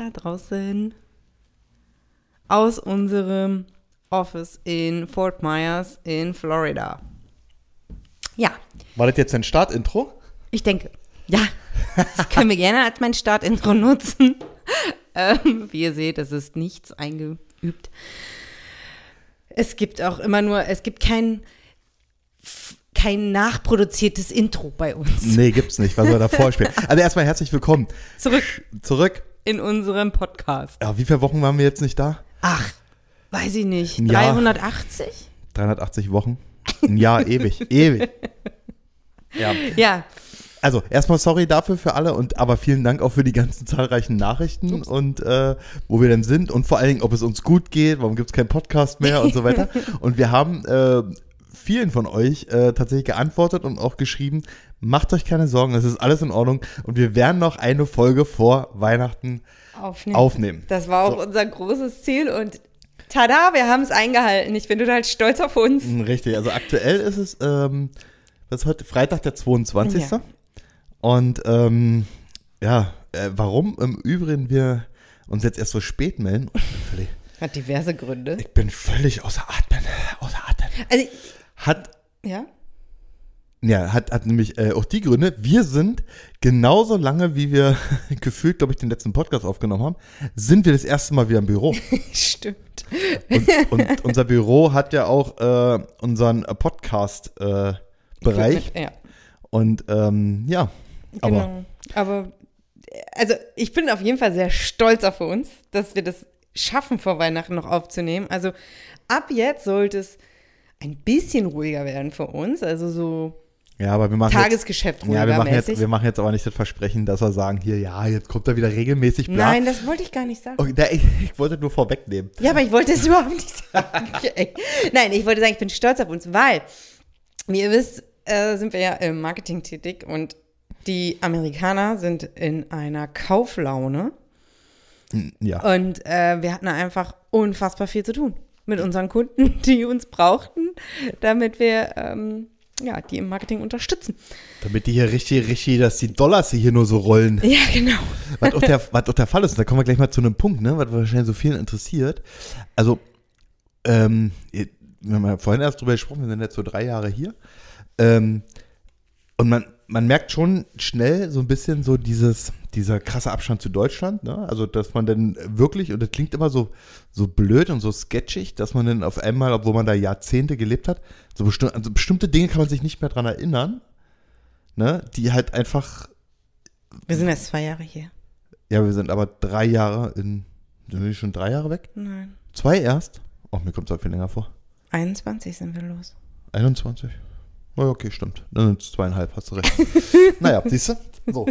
da draußen aus unserem Office in Fort Myers in Florida. Ja, War das jetzt ein Startintro? ich denke, ja, das können wir gerne als mein Startintro nutzen. Ähm, wie ihr seht, es ist nichts eingeübt. Es gibt auch immer nur, es gibt kein, kein nachproduziertes Intro bei uns. Nee, gibt's nicht. Was soll da vorspielen? Also erstmal herzlich willkommen. Zurück Zurück. In unserem Podcast. Ja, wie viele Wochen waren wir jetzt nicht da? Ach, weiß ich nicht. Ein Jahr. 380? 380 Wochen. Ein Jahr ewig. ewig. Ja. Ja, Also erstmal sorry dafür für alle und aber vielen Dank auch für die ganzen zahlreichen Nachrichten und äh, wo wir denn sind und vor allen Dingen, ob es uns gut geht, warum gibt's keinen Podcast mehr und so weiter. Und wir haben äh, vielen von euch äh, tatsächlich geantwortet und auch geschrieben, macht euch keine Sorgen, es ist alles in Ordnung und wir werden noch eine Folge vor Weihnachten aufnehmen. aufnehmen. Das war auch So. unser großes Ziel und tada, wir haben es eingehalten. Ich bin total stolz auf uns. Mm, Richtig, also aktuell ist es, ähm, was ist heute? Freitag, der 22. Ja. Und ähm, ja, äh, warum im Übrigen wir uns jetzt erst so spät melden, völlig, Hat diverse Gründe. ich bin völlig außer Atem, außer Atem. Also, Hat, ja? Ja, hat, hat nämlich äh, auch die Gründe, wir sind genauso lange, wie wir gefühlt, glaube ich, den letzten Podcast aufgenommen haben, sind wir das erste Mal wieder im Büro. Stimmt. Und, und unser Büro hat ja auch äh, unseren Podcast-Bereich. Ja, Und ähm, ja, aber genau. Aber, also, ich bin auf jeden Fall sehr stolz auf uns, dass wir das schaffen, vor Weihnachten noch aufzunehmen. Also, ab jetzt sollte es ein bisschen ruhiger werden für uns. Also, so ja, aber wir machen jetzt, Tagesgeschäft ruhiger ja, wir machen jetzt, wir machen jetzt aber nicht das Versprechen, dass wir sagen, hier, ja, jetzt kommt er wieder regelmäßig, bla. Nein, das wollte ich gar nicht sagen. Okay, da, ich, ich wollte nur vorwegnehmen. Ja, aber ich wollte es überhaupt nicht sagen. Nein, ich wollte sagen, ich bin stolz auf uns, weil, wie ihr wisst, äh, sind wir ja im Marketing tätig und die Amerikaner sind in einer Kauflaune Ja. und äh, wir hatten einfach unfassbar viel zu tun mit unseren Kunden, die uns brauchten, damit wir ähm, ja, die im Marketing unterstützen. Damit die hier richtig, richtig, dass die Dollars hier nur so rollen. Ja, genau. was, auch der, was auch der Fall ist, und da kommen wir gleich mal zu einem Punkt, ne, was wahrscheinlich so vielen interessiert. Also, ähm, wir haben ja vorhin erst drüber gesprochen, wir sind jetzt so drei Jahre hier. Ähm, und man, man merkt schon schnell so ein bisschen so dieses, dieser krasse Abstand zu Deutschland, ne? Also, dass man dann wirklich, und das klingt immer so, so blöd und so sketchig, dass man dann auf einmal, obwohl man da Jahrzehnte gelebt hat, so besti also bestimmte Dinge kann man sich nicht mehr dran erinnern, ne? Die halt einfach Wir sind erst zwei Jahre hier. ja, wir sind aber drei Jahre in. Sind wir schon drei Jahre weg? Nein. Zwei erst? Ach, mir kommt es auch viel länger vor. 21 sind wir los. 21? Na ja, okay, stimmt. Dann sind es zweieinhalb, hast du recht. naja, siehst du? So.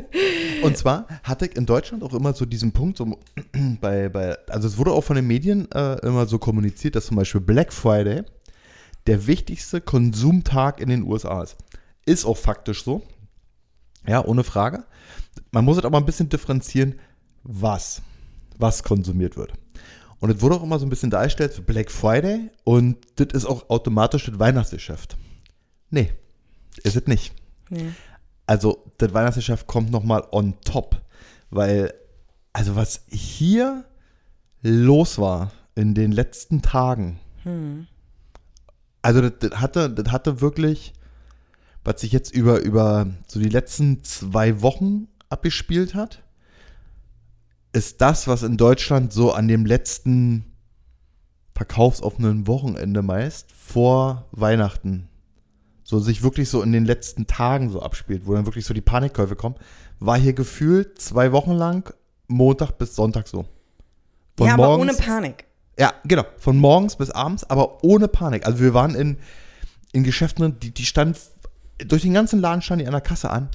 Und zwar hatte ich in Deutschland auch immer so diesen Punkt, so bei, bei, also es wurde auch von den Medien äh, immer so kommuniziert, dass zum Beispiel Black Friday der wichtigste Konsumtag in den USA ist. Ist auch faktisch so. Ja, ohne Frage. Man muss es aber ein bisschen differenzieren, was, was konsumiert wird. Und es wurde auch immer so ein bisschen dargestellt für Black Friday und das ist auch automatisch das Weihnachtsgeschäft. Nee, ist es nicht. Nee. Also, das Weihnachtsgeschäft kommt nochmal on top, weil, also was hier los war in den letzten Tagen, also das, das, hatte, das hatte wirklich, was sich jetzt über, über so die letzten zwei Wochen abgespielt hat, ist das, was in Deutschland so an dem letzten verkaufsoffenen Wochenende meist vor Weihnachten so sich wirklich so in den letzten Tagen so abspielt, wo dann wirklich so die Panikkäufe kommen, war hier gefühlt zwei Wochen lang Montag bis Sonntag so. Von ja, aber morgens- ohne Panik. ja, genau. Von morgens bis abends, aber ohne Panik. Also wir waren in, in Geschäften, die, die stand, durch den ganzen Laden stand die an der Kasse an.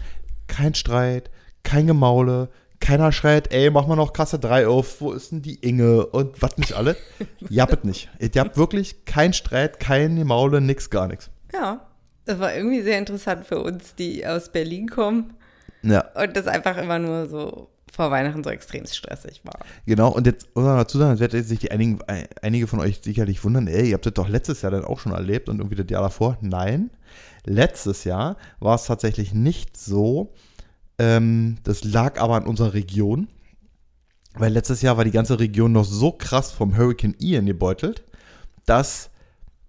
Kein Streit, kein Gemaule, keiner schreit, ey, mach mal noch Kasse 3 auf, wo ist denn die Inge und was nicht alle. Jappet nicht. Ihr habt wirklich kein Streit, kein Gemaule, nix, gar nichts. Ja, das war irgendwie sehr interessant für uns, die aus Berlin kommen Ja, und das einfach immer nur so vor Weihnachten so extrem stressig war. genau. Und jetzt muss man dazu sagen, jetzt werden sich die einigen, ein- einige von euch sicherlich wundern, ey, ihr habt das doch letztes Jahr dann auch schon erlebt und irgendwie das Jahr davor. Nein, letztes Jahr war es tatsächlich nicht so, Ähm, das lag aber an unserer Region. Weil letztes Jahr war die ganze Region noch so krass vom Hurricane Ian gebeutelt, dass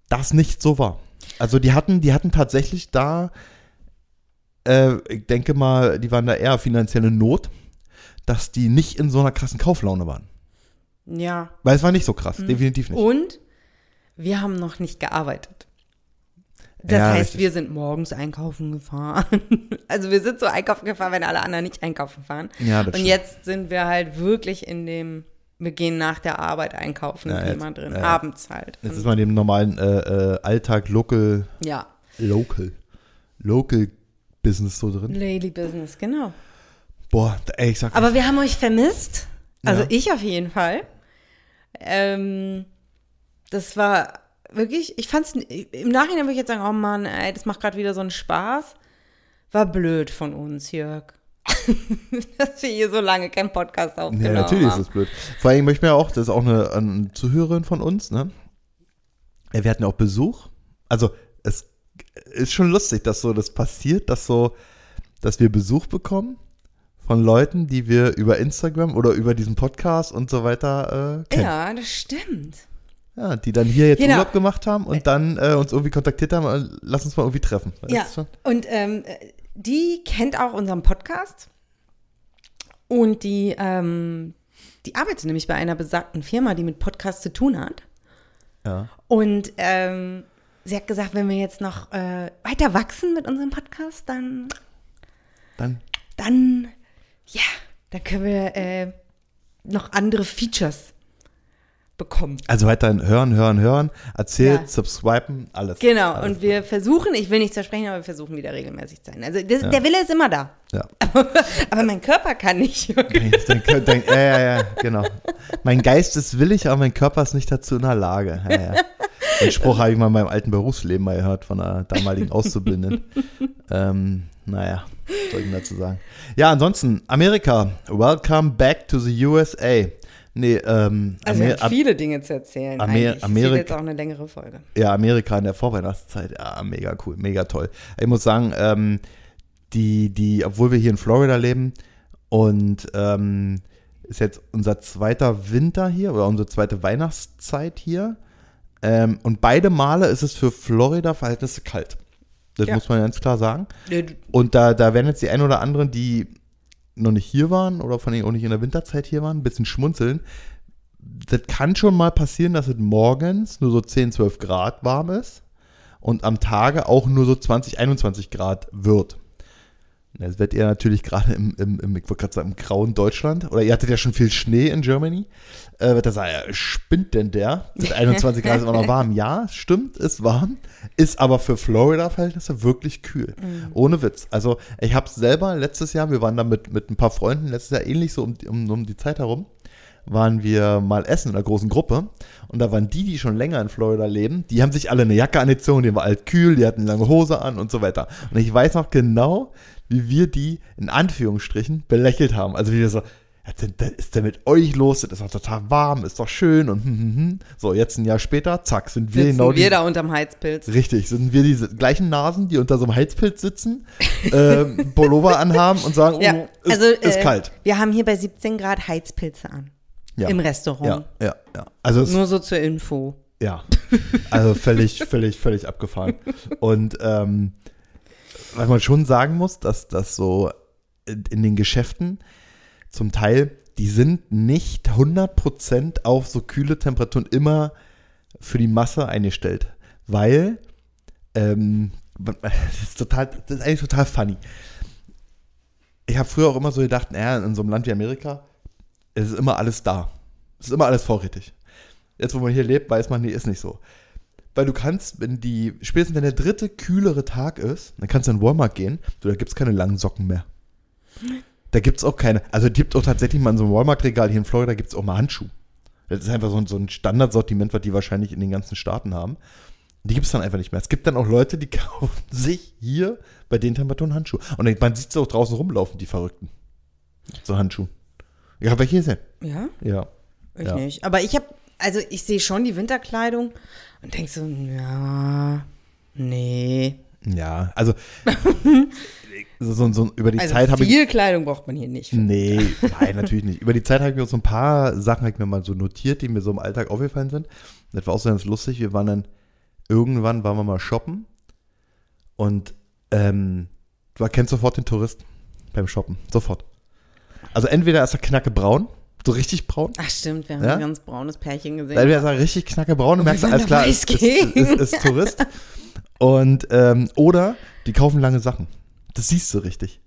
das nicht so war. Also die hatten, die hatten tatsächlich da, äh, ich denke mal, die waren da eher finanzielle Not, dass die nicht in so einer krassen Kauflaune waren. Ja. Weil es war nicht so krass, definitiv nicht. Und wir haben noch nicht gearbeitet. Das Ja, heißt, richtig. wir sind morgens einkaufen gefahren. Also wir sind so einkaufen gefahren, wenn alle anderen nicht einkaufen fahren. Ja, das Und stimmt. jetzt sind wir halt wirklich in dem, wir gehen nach der Arbeit einkaufen, Ja, Thema jetzt- drin. ja. Abends halt. Jetzt ist man dem normalen äh, äh, Alltag local, ja, local, local Business so drin. Lady Business, genau. Boah, ey, ich sag Aber wir haben euch vermisst. Also Ja. ich auf jeden Fall. Ähm, das war wirklich, ich fand's im Nachhinein würde ich jetzt sagen, oh Mann, ey, das macht gerade wieder so einen Spaß. War blöd von uns, Jörg. Dass wir hier so lange keinen Podcast aufgenommen Ja, natürlich ist haben. das blöd. Vor allem möchte ich mir auch, das ist auch eine, eine Zuhörerin von uns, ne? Ja, wir hatten ja auch Besuch. Also, es ist schon lustig, dass so das passiert, dass so, dass wir Besuch bekommen von Leuten, die wir über Instagram oder über diesen Podcast und so weiter äh, kennen. Ja. Ja, das stimmt. die dann hier jetzt Genau. Urlaub gemacht haben und dann äh, uns irgendwie kontaktiert haben, äh, lass uns mal irgendwie treffen. Weißt Ja, schon? und ähm, die kennt auch unseren Podcast und die, ähm, die arbeitet nämlich bei einer besagten Firma, die mit Podcast zu tun hat. Ja. Und ähm, sie hat gesagt, wenn wir jetzt noch äh, weiter wachsen mit unserem Podcast, dann, Dann, dann, ja, dann können wir äh, noch andere Features bekommen. also weiterhin hören, hören, hören, erzählt, Ja. subscriben, alles. Genau, alles. und wir versuchen, ich will nichts versprechen, aber wir versuchen wieder regelmäßig zu sein. Also das, der Wille ist immer da. Ja. Aber mein Körper kann nicht. Dein, dein, dein, ja, ja, ja, genau. Mein Geist ist willig, aber mein Körper ist nicht dazu in der Lage. Ja, ja. Den Spruch habe ich mal in meinem alten Berufsleben mal gehört von einer damaligen Auszubildenden. ähm, naja, soll ich dazu sagen? Ja, ansonsten, Amerika, welcome back to the USA. Nee, ähm, Also Amer- haben viele Dinge zu erzählen. Amer- Amerika- jetzt auch eine längere Folge. ja, Amerika in der Vorweihnachtszeit, ja, mega cool, mega toll. Ich muss sagen, ähm, die, die, obwohl wir hier in Florida leben und ähm, ist jetzt unser zweiter Winter hier oder unsere zweite Weihnachtszeit hier. Ähm, und beide Male ist es für Florida-Verhältnisse kalt. Das Ja. muss man ganz klar sagen. Und da, da werden jetzt die ein oder anderen, die noch nicht hier waren oder von denen auch nicht in der Winterzeit hier waren, ein bisschen schmunzeln. Das kann schon mal passieren, dass es morgens nur so 10, 12 Grad warm ist und am Tage auch nur so 20, 21 Grad wird. Jetzt werdet ihr natürlich gerade im, im, im, ich wollte gerade sagen, im grauen Deutschland, oder ihr hattet ja schon viel Schnee in Germany. Äh, wird da sagen, ja, spinnt denn der? Mit 21 Grad ist immer noch warm. Ja, stimmt, ist warm, ist aber für Florida-Verhältnisse wirklich kühl. Ohne Witz. Also, ich habe es selber letztes Jahr, wir waren da mit, mit ein paar Freunden, letztes Jahr ähnlich so um, die- um, um die Zeit herum, waren wir mal essen in einer großen Gruppe und da waren die, die schon länger in Florida leben, die haben sich alle eine Jacke angezogen, die war alt kühl, die hatten lange Hose an und so weiter. Und ich weiß noch genau, wie wir die in Anführungsstrichen belächelt haben. Also wie wir so, ja, da ist denn mit euch los? Das ist doch total warm, ist doch schön und hm, hm, hm. so, jetzt ein Jahr später, zack, sind wir sitzen genau wir die, da unterm Heizpilz. Richtig, sind wir diese gleichen Nasen, die unter so einem Heizpilz sitzen, ähm, Pullover anhaben und sagen, oh, Ja, ist, also ist äh, kalt. Wir haben hier bei 17 Grad Heizpilze an. Ja. Im Ja, Restaurant. ja, ja. Also es, Nur so zur Info. ja, also völlig, völlig, völlig abgefahren. Und ähm, was man schon sagen muss, dass das so in, den Geschäften zum Teil, die sind nicht 100% auf so kühle Temperaturen immer für die Masse eingestellt. Weil, ähm, das ist total, das ist eigentlich total funny. Ich habe früher auch immer so gedacht, naja, in so einem Land wie Amerika, es ist immer alles da. Es ist immer alles vorrätig. Jetzt, wo man hier lebt, weiß man, nee, ist nicht so. Weil du kannst, wenn die, spätestens wenn der dritte kühlere Tag ist, dann kannst du in Walmart gehen, du, da gibt es keine langen Socken mehr. Da gibt es auch keine, also es gibt auch tatsächlich mal in so einem Walmart-Regal hier in Florida gibt es auch mal Handschuhe. Das ist einfach so ein, so ein Standardsortiment, was die wahrscheinlich in den ganzen Staaten haben. Die gibt es dann einfach nicht mehr. Es gibt dann auch Leute, die kaufen sich hier bei den Temperaturen Handschuhe. Und man sieht sie auch draußen rumlaufen, die Verrückten. So Handschuhe. Ja, welche ist Ja, Ja. ich Ja. nicht. Aber ich habe, also ich sehe schon die Winterkleidung und denke so, ja, nee. Ja, also so, so, über die Also Zeit habe ich. viel Kleidung braucht man hier nicht. Nee, nein, natürlich nicht. Über die Zeit habe ich mir so ein paar Sachen ich mir mal so notiert, die mir so im Alltag aufgefallen sind. Das war auch so ganz lustig. Wir waren dann, irgendwann waren wir mal shoppen und ähm, du erkennst sofort den Tourist beim Shoppen. Sofort. Also entweder ist er knacke braun, so richtig braun. Ach stimmt, wir haben Ja? ein ganz braunes Pärchen gesehen. Entweder ist er richtig knacke braun und merkst alles klar, ist, ist, ist, ist Tourist. Und, ähm, oder die kaufen lange Sachen. Das siehst du richtig.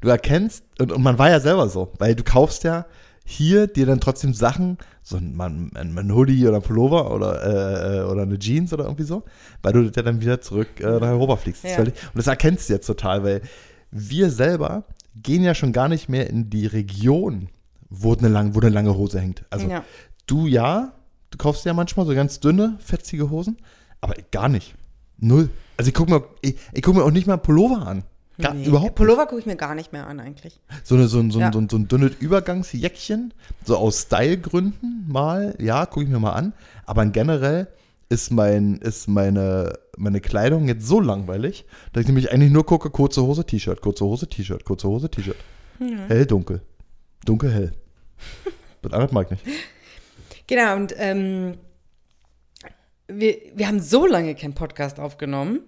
Du erkennst, und, und man war ja selber so, weil du kaufst ja hier dir dann trotzdem Sachen, so ein, ein, ein, Hoodie oder ein Pullover oder, äh, äh, oder eine Jeans oder irgendwie so, weil du dann wieder zurück äh, nach Europa fliegst. Ja. Und das erkennst du jetzt total, weil wir selber gehen ja schon gar nicht mehr in die Region, wo eine, lang, wo eine lange Hose hängt. Also Ja. du ja, du kaufst ja manchmal so ganz dünne, fetzige Hosen, aber gar nicht. Null. Also ich gucke mir, ich, ich guck mir auch nicht mal Pullover an. Gar, Nee, Überhaupt nicht. Pullover gucke ich mir gar nicht mehr an eigentlich. So, eine, so, ein, so, ein, Ja. so, ein, so ein dünnes Übergangsjäckchen, so aus Stylegründen mal, ja, gucke ich mir mal an. Aber generell ist, mein, ist meine, meine Kleidung jetzt so langweilig, dass ich nämlich eigentlich nur gucke, kurze Hose, T-Shirt, kurze Hose, T-Shirt, kurze Hose, T-Shirt. Hell, dunkel. Dunkel, hell. Das andere mag ich nicht. Genau, und ähm, wir, wir haben so lange keinen Podcast aufgenommen.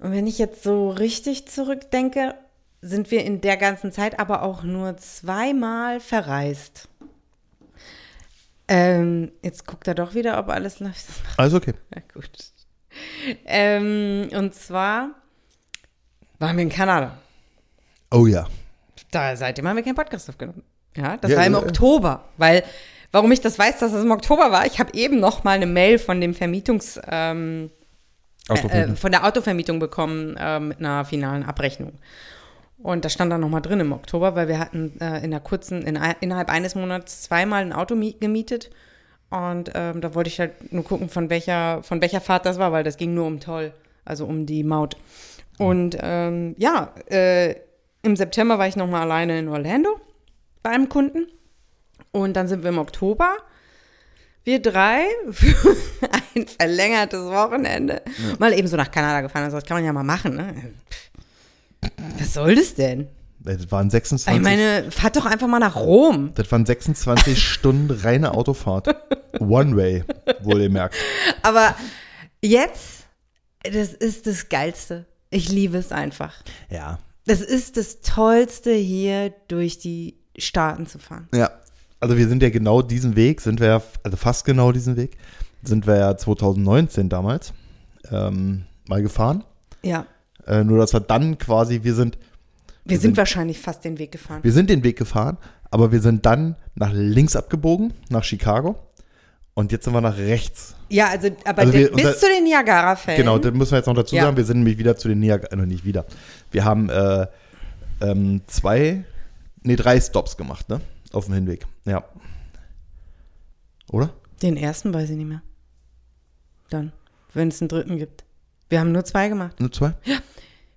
Und wenn ich jetzt so richtig zurückdenke, sind wir in der ganzen Zeit aber auch nur zweimal verreist. Ähm, jetzt guckt er doch wieder, ob alles läuft. Alles okay. ja gut. Ähm, und zwar waren wir in Kanada. Oh ja. Da, seitdem haben wir keinen Podcast aufgenommen. Ja, das Ja, war im äh, Oktober, weil, warum ich das weiß, dass es im Oktober war, ich habe eben noch mal eine Mail von dem Vermietungs, ähm, äh, von der Autovermietung bekommen äh, mit einer finalen Abrechnung. Und da stand dann noch mal drin im Oktober, weil wir hatten äh, in der kurzen, in, innerhalb eines Monats zweimal ein Auto mie- gemietet. Und ähm, da wollte ich halt nur gucken, von welcher, von welcher Fahrt das war, weil das ging nur um Toll, also um die Maut. Und ähm, ja, äh, im September war ich noch mal alleine in Orlando bei einem Kunden. Und dann sind wir im Oktober, wir drei, für ein verlängertes Wochenende, mal eben so nach Kanada gefahren. Also das kann man ja mal machen, ne? Was soll das denn? Das waren 26, Ich meine, fahrt doch einfach mal nach Rom. das waren 26 Stunden reine Autofahrt. One way, wohl ihr merkt. Aber jetzt, das ist das Geilste. Ich liebe es einfach. Ja. Das ist das Tollste, hier durch die Staaten zu fahren. Ja. Also wir sind ja genau diesen Weg, sind wir ja, also fast genau diesen Weg, sind wir ja 2019 damals ähm, mal gefahren. Ja. Äh, nur dass wir dann quasi, wir sind, Wir sind wahrscheinlich fast den Weg gefahren. wir sind den Weg gefahren, aber wir sind dann nach links abgebogen, nach Chicago. Und jetzt sind wir nach rechts. Ja, also, aber Also wir- bis unter- zu den Niagara-Fällen. Genau, das müssen wir jetzt noch dazu Ja. sagen. Wir sind nämlich wieder zu den Niagara, äh, noch nicht wieder. Wir haben äh, ähm, zwei, nee, drei Stops gemacht, ne? Auf dem Hinweg. Ja. Oder? Den ersten weiß ich nicht mehr. Dann, wenn es einen dritten gibt. Wir haben nur zwei gemacht. Nur zwei?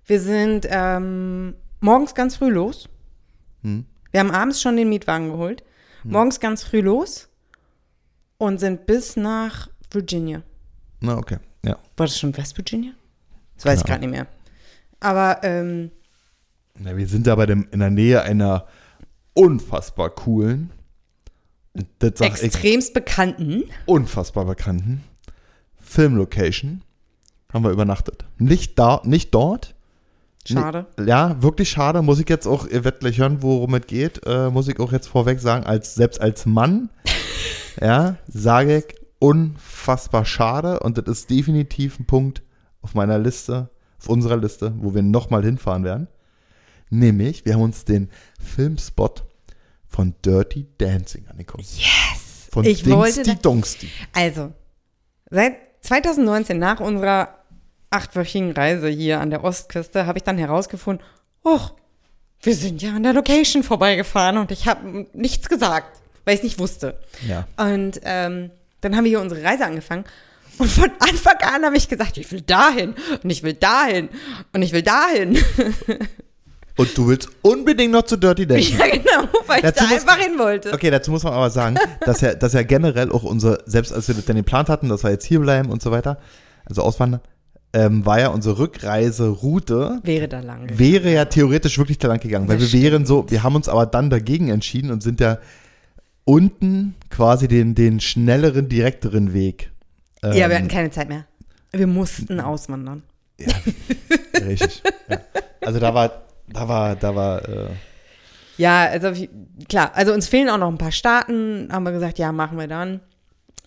Wir sind ähm, morgens ganz früh los. Hm. Wir haben abends schon den Mietwagen geholt. Morgens ganz früh los und sind bis nach Virginia. Na, okay. Ja. War das schon West Virginia? Das weiß ich Keine gerade nicht mehr. Aber ähm, Na, wir sind da bei dem, in der Nähe einer unfassbar coolen, sag ich, extremst bekannten. unfassbar bekannten Filmlocation haben wir übernachtet. Nicht da, nicht dort. Schade. Ja, wirklich schade. Muss ich jetzt auch, ihr werdet gleich hören, worum es geht, äh, muss ich auch jetzt vorweg sagen, als, selbst als Mann, ja, sage ich, unfassbar schade und das ist definitiv ein Punkt auf meiner Liste, auf unserer Liste, wo wir nochmal hinfahren werden. Nämlich, wir haben uns den Filmspot von Dirty Dancing angeguckt. Yes! Von Ich wollte Dingsty Dongsti. Also, seit 2019, nach unserer achtwöchigen Reise hier an der Ostküste, habe ich dann herausgefunden, och, wir sind ja an der Location vorbeigefahren und ich habe nichts gesagt, weil ich es nicht wusste. Ja. Und ähm, dann haben wir hier unsere Reise angefangen. Und von Anfang an habe ich gesagt, ich will dahin und ich will dahin und ich will dahin. Und du willst unbedingt noch zu Dirty Dancing. ja, genau, weil ich Dazu da muss- einfach hin wollte. Okay, dazu muss man aber sagen, dass ja, dass ja generell auch unser, selbst als wir das dann geplant hatten, dass wir jetzt hier bleiben und so weiter, also auswandern, äh, ähm, war ja unsere Rückreiseroute, Wäre da lang. wäre ja theoretisch wirklich da lang gegangen, weil Das wir wären so, wir haben uns aber dann dagegen entschieden und sind ja unten quasi den, den schnelleren, direkteren Weg. ja, wir ähm, hatten keine Zeit mehr. Wir mussten auswandern. Richtig. ja. Also da war, da war, da war, äh, Ja, also klar, also uns fehlen auch noch ein paar Staaten, haben wir gesagt, ja, machen wir dann.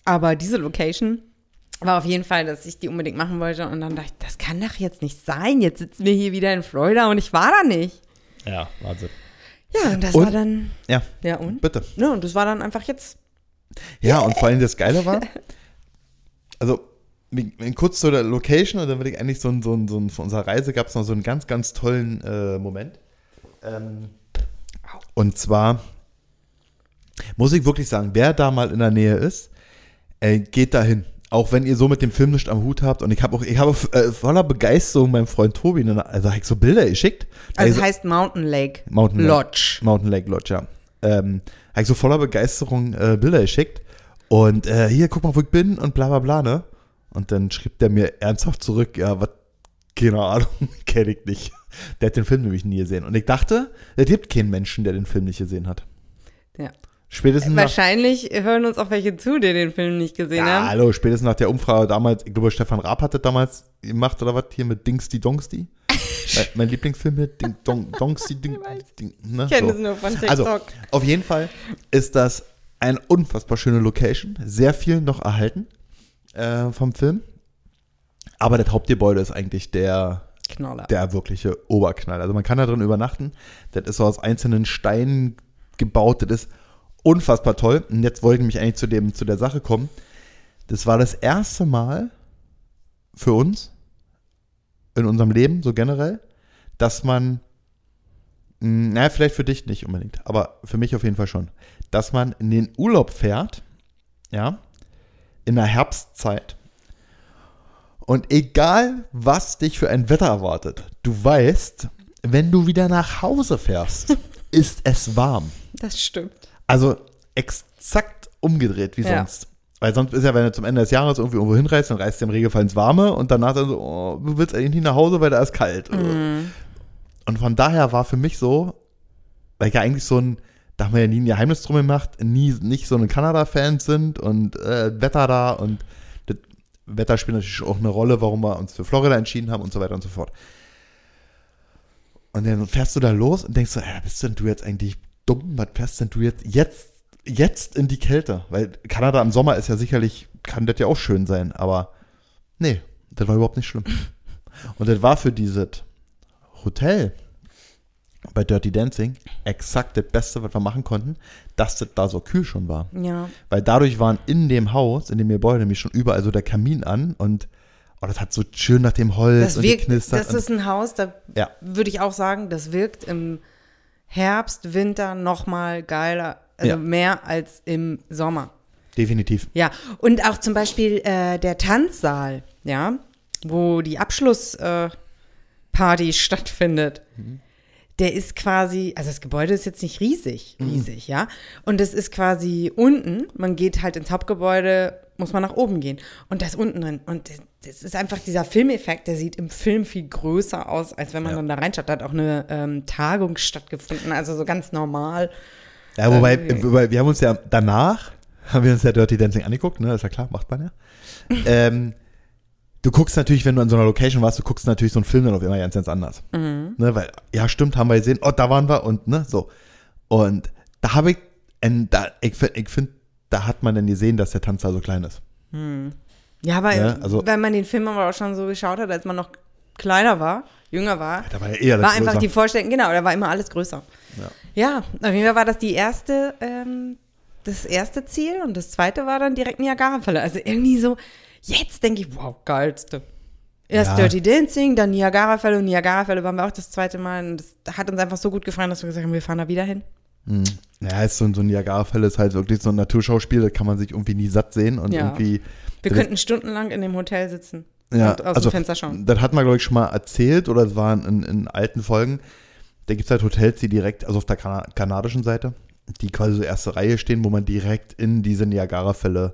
Aber diese Location war auf jeden Fall, dass ich die unbedingt machen wollte. Und dann dachte ich, das kann doch jetzt nicht sein. Jetzt sitzen wir hier wieder in Florida und ich war da nicht. ja, Wahnsinn. Ja, und das Und? war dann, Ja, ja und? bitte. Ja, und das war dann einfach jetzt. Ja, und vor allem das Geile war, also kurz zu der Location und dann würde ich eigentlich so ein, so ein, so ein von unserer Reise gab es noch so einen ganz, ganz tollen äh, Moment. Ähm, und zwar muss ich wirklich sagen, wer da mal in der Nähe ist, äh, geht dahin. Auch wenn ihr so mit dem Film nicht am Hut habt. Und ich habe auch, ich habe äh, voller Begeisterung meinem Freund Tobi, eine- also hab ich so Bilder geschickt. Also es heißt Mountain Lake Mountain Lake. Lodge. Mountain Lake Lodge, ja. Ähm, habe ich so voller Begeisterung äh, Bilder geschickt. Und äh, hier, guck mal, wo ich bin und bla bla bla, ne? Und dann schrieb der mir ernsthaft zurück, ja, was, keine Ahnung, kenne ich nicht. Der hat den Film nämlich nie gesehen. Und ich dachte, es gibt keinen Menschen, der den Film nicht gesehen hat. Ja. Spätestens Wahrscheinlich hören uns auch welche zu, die den Film nicht gesehen ja, haben. hallo, spätestens nach der Umfrage damals, ich glaube, Stefan Raab hat das damals gemacht oder was, hier mit Dingsty Dongsti. mein, mein Lieblingsfilm mit Ding, Dong, Dongsti, Ding, Ding, ne? Ich kenne so. es nur von TikTok. Also, auf jeden Fall ist das eine unfassbar schöne Location. Sehr viel noch erhalten äh, vom Film. Aber das Hauptgebäude ist eigentlich der, Knaller. der wirkliche Oberknall. Also man kann da drin übernachten. Das ist so aus einzelnen Steinen gebaut. Das ist unfassbar toll. Und jetzt wollte ich mich eigentlich zu, dem, zu der Sache kommen. Das war das erste Mal für uns in unserem Leben, so generell, dass man, mh, naja, vielleicht für dich nicht unbedingt, aber für mich auf jeden Fall schon, dass man in den Urlaub fährt, ja, in der Herbstzeit. Und egal, was dich für ein Wetter erwartet, du weißt, wenn du wieder nach Hause fährst, ist es warm. Das stimmt. Also exakt umgedreht wie Ja. sonst. Weil sonst ist ja, wenn du zum Ende des Jahres irgendwie irgendwo hinreist, dann reist du im Regelfall ins Warme und danach dann so, oh, du willst eigentlich nicht nach Hause, weil da ist kalt. Mhm. Und von daher war für mich so, weil ich ja eigentlich so ein, da haben wir ja nie ein Geheimnis drum gemacht, nie, nicht so ein Kanada-Fans sind und äh, Wetter da und das Wetter spielt natürlich auch eine Rolle, warum wir uns für Florida entschieden haben und so weiter und so fort. Und dann fährst du da los und denkst so, äh, bist denn du jetzt eigentlich dumm? Was fährst denn du jetzt, jetzt, jetzt in die Kälte? Weil Kanada im Sommer ist ja sicherlich, kann das ja auch schön sein, aber nee, das war überhaupt nicht schlimm. Und das war für dieses Hotel bei Dirty Dancing exakt das Beste, was wir machen konnten, dass das da so kühl schon war. Ja. Weil dadurch waren in dem Haus, in dem Gebäude nämlich schon überall so der Kamin an und oh, das hat so schön nach dem Holz Das und wirkt, geknistert. das und- ist ein Haus, da Ja. würde ich auch sagen, das wirkt im Herbst, Winter noch mal geiler, also Ja. mehr als im Sommer. definitiv. Ja, und auch zum Beispiel äh, der Tanzsaal, ja, wo die Abschlussparty äh, stattfindet. Der ist quasi, also das Gebäude ist jetzt nicht riesig, riesig, ja. Und es ist quasi unten, man geht halt ins Hauptgebäude, muss man nach oben gehen. Und das unten drin. Und das- das ist einfach dieser Filmeffekt, der sieht im Film viel größer aus, als wenn man Ja. dann da reinschaut. Da hat auch eine ähm, Tagung stattgefunden, also so ganz normal. Ja, wobei, wobei, wir haben uns ja danach, haben wir uns ja Dirty Dancing angeguckt, ne, ist ja klar, macht man ja. ähm, du guckst natürlich, wenn du an so einer Location warst, du guckst natürlich so einen Film dann auf immer ganz, ganz anders. Mhm. Ne, weil, ja, stimmt, haben wir gesehen, oh, da waren wir und, ne, so. Und da habe ich, da, ich, ich finde, da hat man dann gesehen, dass der Tanzsaal so klein ist. Ja, aber Ja, also- wenn man den Film aber auch schon so geschaut hat, als man noch kleiner war, jünger war, Da war ja eher das war einfach die Vorstellung, genau, da war immer alles größer. Ja. Ja, auf jeden Fall war das die erste, ähm, das erste Ziel und das zweite war dann direkt Niagara-Fälle. Also irgendwie so, jetzt denke ich, wow, geilste. Erst Ja. Dirty Dancing, dann Niagara-Fälle und Niagara-Fälle waren wir auch das zweite Mal und das hat uns einfach so gut gefallen, dass wir gesagt haben, wir fahren da wieder hin. Ja, ist so, ein- so ein Niagara-Fälle ist halt wirklich so ein Naturschauspiel, da kann man sich irgendwie nie satt sehen und Ja. irgendwie. Wir könnten stundenlang in dem Hotel sitzen Ja, und aus also, dem Fenster schauen. Das hat man, glaube ich, schon mal erzählt oder es waren in, in alten Folgen. Da gibt es halt Hotels, die direkt, also auf der kana kanadischen Seite, die quasi so erste Reihe stehen, wo man direkt in diese Niagara-Fälle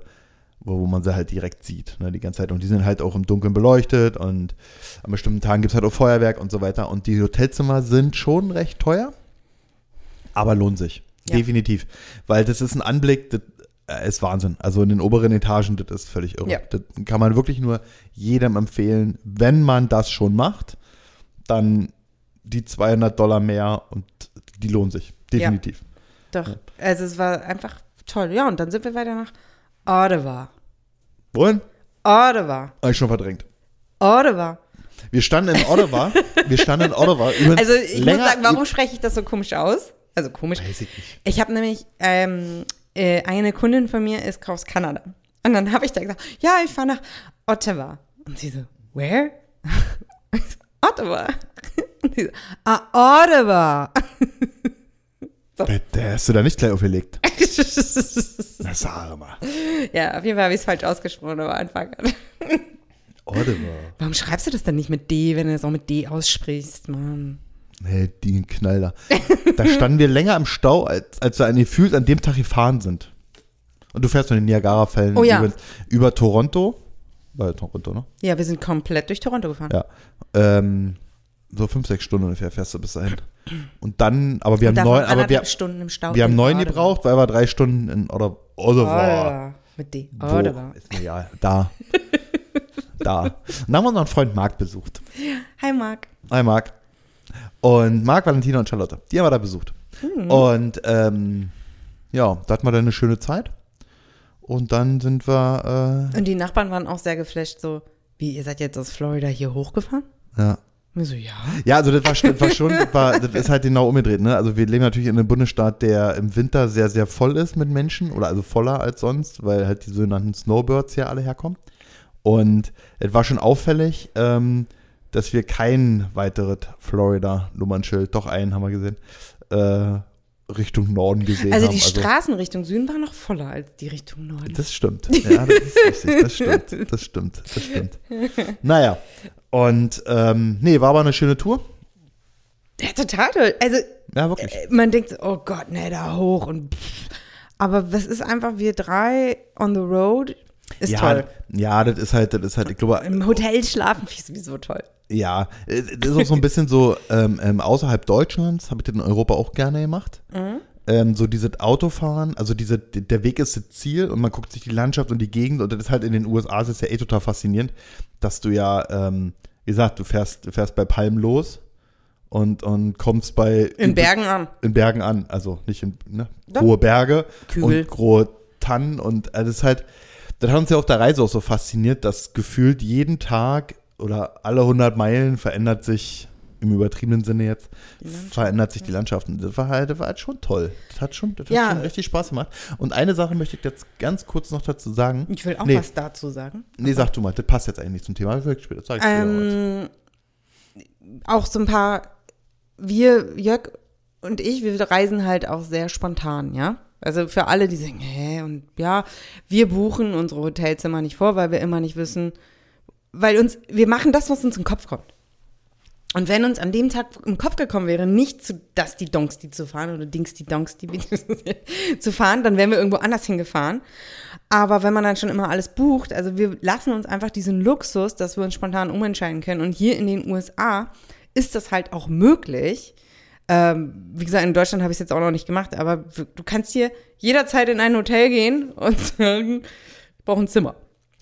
wo, wo man sie halt direkt sieht, ne, die ganze Zeit. Und die sind halt auch im Dunkeln beleuchtet und an bestimmten Tagen gibt es halt auch Feuerwerk und so weiter. Und die Hotelzimmer sind schon recht teuer, aber lohnt sich. Ja. Definitiv. Weil das ist ein Anblick, das äh, ist Wahnsinn. Also in den oberen Etagen, das ist völlig irre. Ja. Das kann man wirklich nur jedem empfehlen, wenn man das schon macht, dann die 200 Dollar mehr und die lohnen sich. Definitiv. Doch. Also es war einfach toll. Ja, und dann sind wir weiter nach Ottawa. Wohin? Ottawa. Hab ich schon verdrängt. Ottawa. Wir standen in Ottawa. wir standen in Ottawa. Also ich länger- muss sagen, warum spreche ich das so komisch aus? Also komisch. Weiß ich nicht. Ich habe nämlich ähm, äh, eine Kundin von mir ist aus Kanada. Und dann habe ich da gesagt, ja, ich fahre nach Ottawa. Und sie so, where? So, Ottawa. Und sie so, ah, Ottawa. Der, der hast du da nicht gleich aufgelegt. Na, sag mal. ja, auf jeden Fall habe ich es falsch ausgesprochen am Anfang. Ottawa. Warum schreibst du das dann nicht mit D, wenn du es auch mit D aussprichst, Mann? Nee, die Knall da. Standen wir länger im Stau, als, als wir an gefühlt an dem Tag gefahren sind. Und du fährst von den Niagara-Fällen Oh ja. über, über Toronto. War Toronto, ne? Ja, wir sind komplett durch Toronto gefahren. Ja. Ähm, so fünf, sechs Stunden ungefähr fährst du bis dahin. Und dann, aber wir haben neun, aber wir, Stunden im Stau. wir haben neun gebraucht, weil wir drei Stunden in Ottawa. Ottawa. Ottawa. Mit D. Ottawa. Ist mir egal. Da. da. Und dann haben wir unseren Freund Marc besucht. Hi, Marc. Hi Marc. Und Marc, Valentina und Charlotte. Die haben wir da besucht. Hm. Und ähm, ja, da hatten wir dann eine schöne Zeit. Und dann sind wir, Und die Nachbarn waren auch sehr geflasht, so, wie, ihr seid jetzt aus Florida hier hochgefahren? äh, ja. Und so, ja. Ja, also das war, das war schon, das, war, das ist halt genau umgedreht. Ne? Also wir leben natürlich in einem Bundesstaat, der im Winter sehr, sehr voll ist mit Menschen oder also voller als sonst, weil halt die sogenannten Snowbirds hier alle herkommen. Und es war schon auffällig, ähm, dass wir kein weiteres Florida-Nummernschild, doch einen haben wir gesehen, äh, Richtung Norden gesehen Also haben. die Straßen Richtung Süden waren noch voller als die Richtung Norden. Das stimmt. Ja, das ist richtig. Das stimmt. Das stimmt. Das stimmt. Naja. Und ähm, nee, war aber eine schöne Tour. Ja, total toll. Also Ja, wirklich. äh, man denkt, so, oh Gott, nee, da hoch und pff. aber was ist einfach, wir drei on the road, ist ja, toll. ja, das ist halt, das ist halt, ich glaube, Im Hotel schlafen ich sowieso toll. Ja, äh, das ist auch so ein bisschen so ähm, ähm, außerhalb Deutschlands, habe ich das in Europa auch gerne gemacht. Mhm. Ähm, so dieses Autofahren, also diese, der Weg ist das Ziel und man guckt sich die Landschaft und die Gegend und das ist halt in den USA, das ist ja eh total faszinierend, dass du ja, ähm, wie gesagt, du fährst, du fährst bei Palm los und, und kommst bei In Bergen an. in Bergen an, also nicht in ne, Doch. hohe Berge Kübel. und hohe Tannen und äh, das ist halt, das hat uns ja auf der Reise auch so fasziniert, dass gefühlt jeden Tag oder alle 100 Meilen verändert sich im übertriebenen Sinne jetzt verändert sich die Landschaft. Und das war halt, das war halt schon toll. Das hat schon, das hat Ja. schon richtig Spaß gemacht. Und eine Sache möchte ich jetzt ganz kurz noch dazu sagen. Ich will auch Nee. was dazu sagen. Nee, sag du mal, das passt jetzt eigentlich zum Thema. Das sag ich später. Ähm, auch so ein paar, wir, Jörg und ich, wir reisen halt auch sehr spontan, ja. Also für alle, die sagen, hä, und ja, wir buchen unsere Hotelzimmer nicht vor, weil wir immer nicht wissen, weil uns, wir machen das, was uns im Kopf kommt. Und wenn uns an dem Tag im Kopf gekommen wäre, nicht zu das die Donks die zu fahren oder Dings die Donks die zu fahren, dann wären wir irgendwo anders hingefahren. Aber wenn man dann schon immer alles bucht, also wir lassen uns einfach diesen Luxus, dass wir uns spontan umentscheiden können. Und hier in den USA ist das halt auch möglich. Ähm, wie gesagt, in Deutschland habe ich es jetzt auch noch nicht gemacht, aber du kannst hier jederzeit in ein Hotel gehen und sagen, ich brauche ein Zimmer.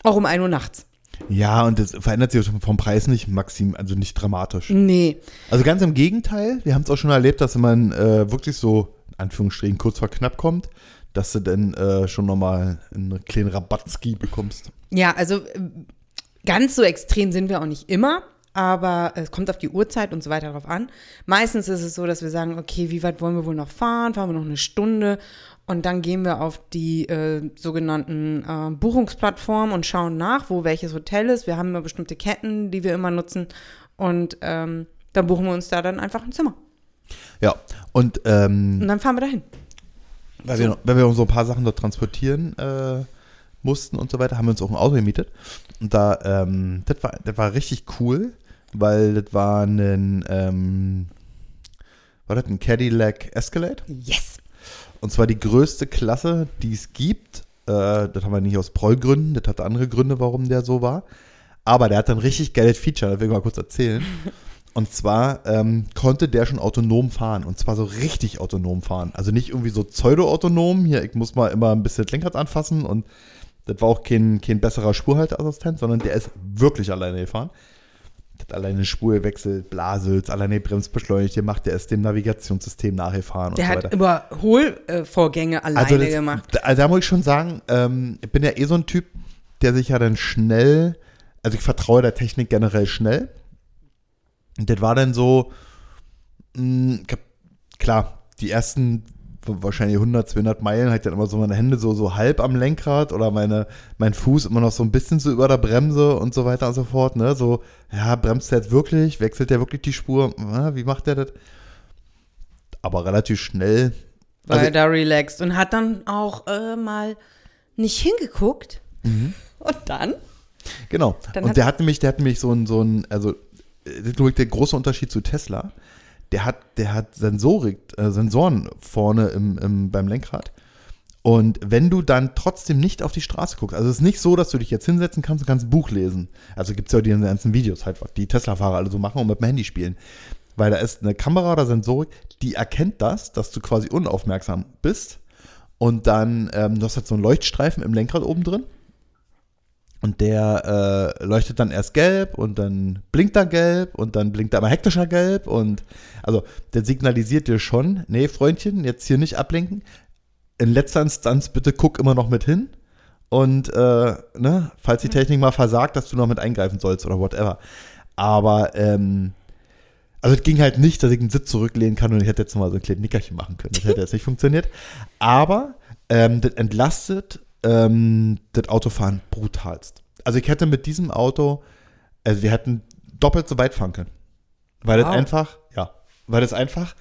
Auch um 1 Uhr nachts. Ja, und das verändert sich vom Preis nicht maxim, also nicht dramatisch. Nee. Also ganz im Gegenteil, wir haben es auch schon erlebt, dass wenn man äh, wirklich so, in Anführungsstrichen, kurz vor knapp kommt, dass du dann äh, schon nochmal einen kleinen Rabattski bekommst. Ja, also äh, ganz so extrem sind wir auch nicht immer, aber es kommt auf die Uhrzeit und so weiter drauf an. Meistens ist es so, dass wir sagen, okay, wie weit wollen wir wohl noch fahren? Fahren wir noch eine Stunde? Und dann gehen wir auf die äh, sogenannten äh, Buchungsplattformen und schauen nach, wo welches Hotel ist. Wir haben immer bestimmte Ketten, die wir immer nutzen. Und ähm, dann buchen wir uns da dann einfach ein Zimmer. Ja, und ähm, Und dann fahren wir dahin. weil, wir, weil wir so ein paar Sachen dort transportieren äh, mussten und so weiter, haben wir uns auch ein Auto gemietet. Und da, ähm, das war, das war richtig cool, weil das war ein, ähm, war das ein Cadillac Escalade? Yes. Und zwar die größte Klasse, die es gibt. Äh, das haben wir nicht aus Prollgründen, das hatte andere Gründe, warum der so war. Aber der hat dann richtig geiles Feature, das will ich mal kurz erzählen. Und zwar ähm, konnte der schon autonom fahren. Und zwar so richtig autonom fahren. Also nicht irgendwie so pseudo-autonom. Hier, ich muss mal immer ein bisschen das Lenkrad anfassen. Und das war auch kein, kein besserer Spurhalteassistent, sondern der ist wirklich alleine gefahren. Hat alleine Spur gewechselt, Blasels, alleine Bremsbeschleunigt gemacht. Der ist dem Navigationssystem nachgefahren Der und so hat weiter. Überholvorgänge alleine Also das, gemacht. Da, da muss ich schon sagen, ähm, ich bin ja eh so ein Typ, der sich ja dann schnell, also ich vertraue der Technik generell schnell. Und das war dann so, mh, hab, klar, die ersten wahrscheinlich 100, 200 Meilen hatte ich dann immer so meine Hände so, so halb am Lenkrad oder meine, mein Fuß immer noch so ein bisschen so über der Bremse und so weiter und so fort, ne, so, ja, bremst der jetzt wirklich, wechselt der wirklich die Spur, wie macht der das? Aber relativ schnell, War also- er da relaxed und hat dann auch äh, mal nicht hingeguckt. Mhm. Und dann? Genau. Dann und hat- der hat nämlich, der hat nämlich so ein, so ein, also das ist nur der große Unterschied zu Tesla. Der hat, der hat Sensorik, äh, Sensoren vorne im, im, beim Lenkrad. Und wenn du dann trotzdem nicht auf die Straße guckst, also es ist nicht so, dass du dich jetzt hinsetzen kannst und kannst ein Buch lesen. Also gibt es ja die ganzen Videos halt, was die Tesla-Fahrer alle so machen und mit dem Handy spielen. Weil da ist eine Kamera oder Sensorik, die erkennt das, dass du quasi unaufmerksam bist. Und dann, ähm, du hast halt so einen Leuchtstreifen im Lenkrad oben drin. Und der äh, leuchtet dann erst gelb und dann blinkt er gelb und dann blinkt er aber hektischer gelb und also der signalisiert dir schon, nee, Freundchen, jetzt hier nicht ablenken. In letzter Instanz bitte guck immer noch mit hin und äh, ne, falls die Technik mal versagt, dass du noch mit eingreifen sollst oder whatever. Aber ähm, also es ging halt nicht, dass ich einen Sitz zurücklehnen kann und ich hätte jetzt noch mal so ein kleines Nickerchen machen können. Das hätte jetzt nicht funktioniert. Aber ähm, das entlastet ähm, das Autofahren brutalst. Also ich hätte mit diesem Auto, also wir hätten doppelt so weit fahren können. Weil das Wow. einfach, ja, weil das einfach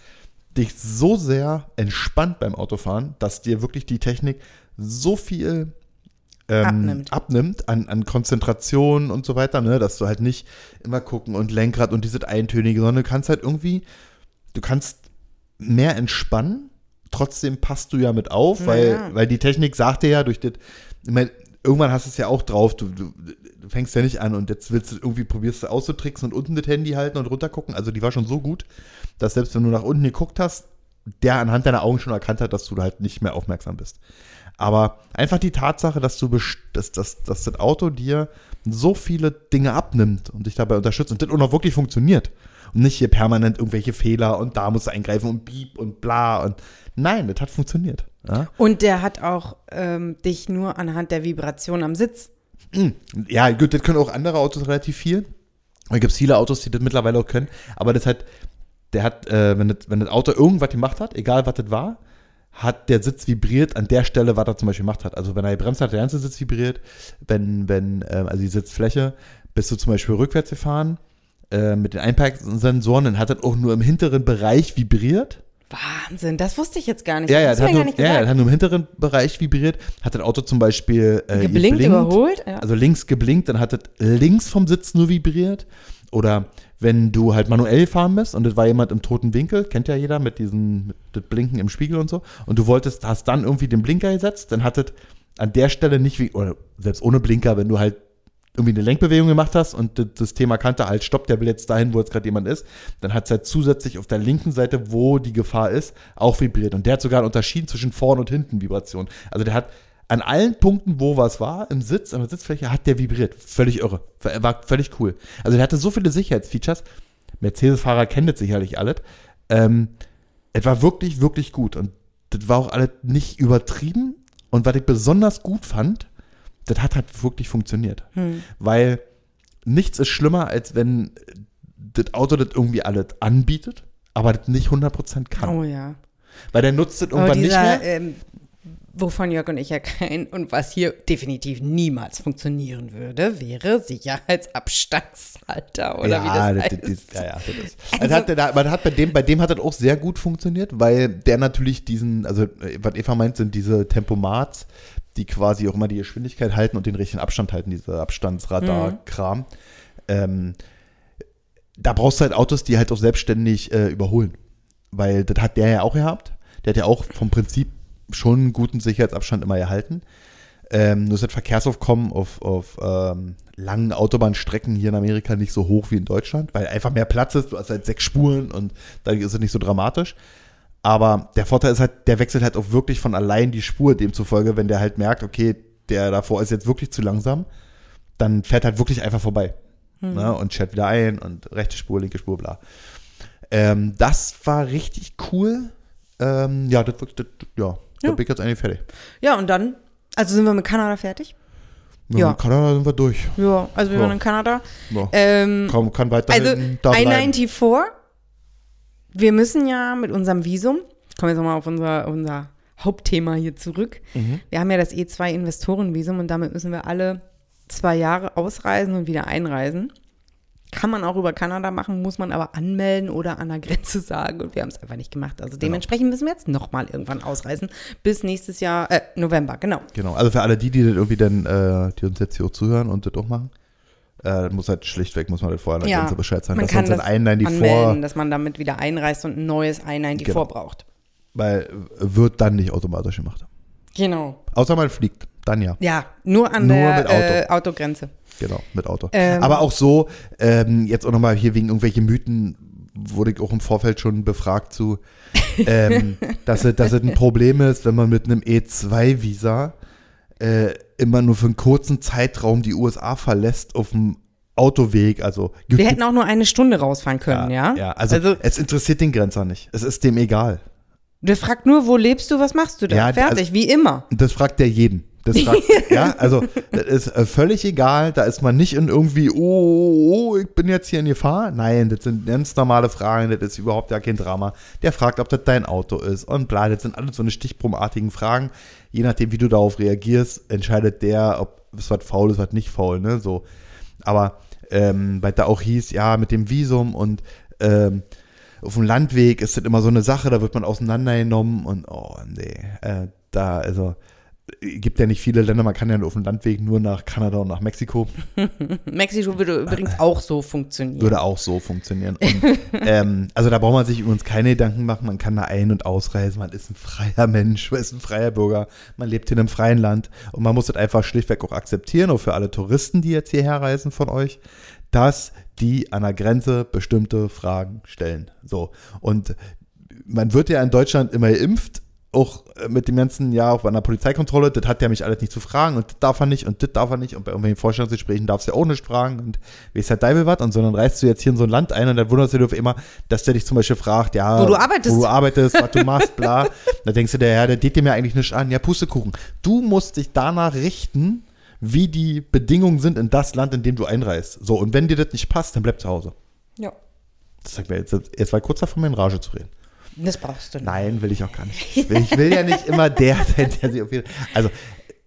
dich so sehr entspannt beim Autofahren, dass dir wirklich die Technik so viel ähm, Abnimmt. abnimmt an, an Konzentration und so weiter, ne, dass du halt nicht immer gucken und Lenkrad und diese Eintönige, sondern du kannst halt irgendwie, du kannst mehr entspannen, trotzdem passt du ja mit auf, weil, Ja. weil die Technik sagt dir ja durch das, ich mein, irgendwann hast du es ja auch drauf, du, du, du fängst ja nicht an und jetzt willst du irgendwie, probierst du auszutricksen und unten das Handy halten und runter gucken, also die war schon so gut, dass selbst wenn du nach unten geguckt hast, der anhand deiner Augen schon erkannt hat, dass du halt nicht mehr aufmerksam bist. Aber einfach die Tatsache, dass du dass, dass, dass das Auto dir so viele Dinge abnimmt und dich dabei unterstützt und das auch noch wirklich funktioniert. Und nicht hier permanent irgendwelche Fehler und da musst du eingreifen und piep und bla und nein, das hat funktioniert. Ja, Und der hat auch ähm, dich nur anhand der Vibration am Sitz. ja gut, das können auch andere Autos relativ viel. Da gibt es viele Autos, die das mittlerweile auch können. Aber das hat, der hat, äh, wenn, das, wenn das Auto irgendwas gemacht hat, egal was das war, hat der Sitz vibriert an der Stelle, was er zum Beispiel gemacht hat. Also wenn er gebremst hat, der ganze Sitz vibriert. Wenn, wenn, ähm, also die Sitzfläche, bist du zum Beispiel rückwärts gefahren äh, mit den Einparksensoren, dann hat das auch nur im hinteren Bereich vibriert. Wahnsinn, das wusste ich jetzt gar nicht. Ja, ja, das das hat nur, ja, ja, das hat nur im hinteren Bereich vibriert. Hat das Auto zum Beispiel äh, Geblinkt, geblinkt. überholt? Ja. Also links geblinkt, dann hat es links vom Sitz nur vibriert. Oder wenn du halt manuell fahren bist und es war jemand im toten Winkel, kennt ja jeder mit diesem mit Blinken im Spiegel und so, und du wolltest, hast dann irgendwie den Blinker gesetzt, dann hat es an der Stelle nicht wie, oder selbst ohne Blinker, wenn du halt irgendwie eine Lenkbewegung gemacht hast und das System erkannte, halt, stopp, der jetzt dahin, wo jetzt gerade jemand ist, dann hat es halt zusätzlich auf der linken Seite, wo die Gefahr ist, auch vibriert. Und der hat sogar einen Unterschied zwischen vorn und hinten Vibration. Also der hat an allen Punkten, wo was war, im Sitz, an der Sitzfläche, hat der vibriert. Völlig irre. War war völlig cool. Also der hatte so viele Sicherheitsfeatures. Mercedes-Fahrer kennen das sicherlich alles. Ähm, es war wirklich, wirklich gut. Und das war auch alles nicht übertrieben. Und was ich besonders gut fand, das hat halt wirklich funktioniert. Hm. Weil nichts ist schlimmer, als wenn das Auto das irgendwie alles anbietet, aber das nicht 100% kann. Oh ja. Weil der nutzt das irgendwann nicht dieser, mehr. ähm, wovon Jörg und ich ja kein und was hier definitiv niemals funktionieren würde, wäre Sicherheitsabstandshalter oder wie das, heißt. ist- ja, ja, das ist. Also- Also, hat, der, man hat bei, dem, bei dem hat das auch sehr gut funktioniert, weil der natürlich diesen, also was Eva meint, sind diese Tempomats, die quasi auch immer die Geschwindigkeit halten und den richtigen Abstand halten, diese Abstandsradar-Kram. Ähm, da brauchst du halt Autos, die halt auch selbstständig äh, überholen. Weil das hat der ja auch gehabt. Der hat ja auch vom Prinzip schon einen guten Sicherheitsabstand immer gehalten. Ähm, nur ist das Verkehrsaufkommen auf, auf ähm, langen Autobahnstrecken hier in Amerika nicht so hoch wie in Deutschland, weil einfach mehr Platz ist. Du hast halt sechs Spuren und da ist es nicht so dramatisch. Aber der Vorteil ist halt, der wechselt halt auch wirklich von allein die Spur, demzufolge, wenn der halt merkt, okay, der davor ist jetzt wirklich zu langsam, dann fährt halt wirklich einfach vorbei. Hm. Ne, und schert wieder ein und rechte Spur, linke Spur, bla. Ähm, das war richtig cool. Ähm, ja, das, das, ja, da Ja. bin ich jetzt eigentlich fertig. Ja, und dann, also sind wir mit Kanada fertig? Ja. Ja. Mit Kanada sind wir durch. Ja, also wir Ja. waren in Kanada. Ja. Ähm, Kann, kann weiterhin also da bleiben. I-94, wir müssen ja mit unserem Visum, kommen wir jetzt nochmal auf unser, unser Hauptthema hier zurück. Mhm. Wir haben ja das E2-Investorenvisum und damit müssen wir alle zwei Jahre ausreisen und wieder einreisen. Kann man auch über Kanada machen, muss man aber anmelden oder an der Grenze sagen. Und wir haben es einfach nicht gemacht. Also dementsprechend müssen wir jetzt nochmal irgendwann ausreisen. Bis nächstes Jahr, äh, November, genau. Genau, also für alle die, die das irgendwie dann, äh, die uns jetzt hier auch zuhören und das auch machen, äh, muss halt schlichtweg, muss man halt vorher an der Ja, Grenze Bescheid sagen, Man dass kann ein das Einlein die anmelden, vor, dass man damit wieder einreist und ein neues I-94 Genau. braucht. weil wird dann nicht automatisch gemacht. Genau. Außer man fliegt, dann ja, Ja, nur an Nur der Auto. Äh, Autogrenze. Genau, mit Auto. Ähm. Aber auch so, ähm, jetzt auch nochmal hier wegen irgendwelche Mythen, wurde ich auch im Vorfeld schon befragt zu, ähm, dass, es, dass es ein Problem ist, wenn man mit einem E2-Visa äh, immer nur für einen kurzen Zeitraum die USA verlässt auf dem Autoweg, also Wir hätten auch nur eine Stunde rausfahren können, ja? Ja, also, also es interessiert den Grenzer nicht. Es ist dem egal. der fragt nur, wo lebst du, was machst du da? Ja, Fertig, also- wie immer. Das fragt der jeden. Das fragt, ja, also das ist äh, völlig egal. Da ist man nicht in irgendwie, oh, oh, oh, ich bin jetzt hier in Gefahr. Nein, das sind ganz normale Fragen. Das ist überhaupt ja kein Drama. Der fragt, ob das dein Auto ist und bla. Das sind alles so eine stichprobenartigen Fragen. Je nachdem, wie du darauf reagierst, entscheidet der, ob es was faul ist, was nicht faul. Ne? So. Aber ähm, weil da auch hieß, ja, mit dem Visum und ähm, auf dem Landweg ist das immer so eine Sache, da wird man auseinandergenommen und oh nee, äh, da, also gibt ja nicht viele Länder, man kann ja auf dem Landweg nur nach Kanada und nach Mexiko, Mexiko würde übrigens auch so funktionieren. würde auch so funktionieren. Und, ähm, also da braucht man sich übrigens keine Gedanken machen, man kann da ein- und ausreisen, man ist ein freier Mensch, man ist ein freier Bürger, man lebt in einem freien Land und man muss das einfach schlichtweg auch akzeptieren, auch für alle Touristen, die jetzt hierher reisen von euch, dass die an der Grenze bestimmte Fragen stellen. So. Und man wird ja in Deutschland immer geimpft, auch äh, mit dem ganzen Jahr auch bei einer Polizeikontrolle, das hat ja mich alles nicht zu fragen und das darf er nicht und das darf er nicht und bei irgendwelchen Vorstellungsgesprächen darfst du ja auch nicht fragen und wie ist halt Deibel was und sondern reist du jetzt hier in so ein Land ein und dann wunderst du dich auf immer, dass der dich zum Beispiel fragt, ja, Wo du arbeitest. wo du arbeitest, was du machst, bla. da denkst du dir, ja, der geht dir mir eigentlich nicht an, ja, Pustekuchen. Du musst dich danach richten, wie die Bedingungen sind in das Land, in dem du einreist. So, und wenn dir das nicht passt, dann bleib zu Hause. ja, Das sagt mir jetzt, jetzt war kurz davor, mir in Rage zu reden. Das brauchst du nicht. Nein, will ich auch gar nicht. Ich will, ich will ja nicht immer der sein, der sich auf jeden Also,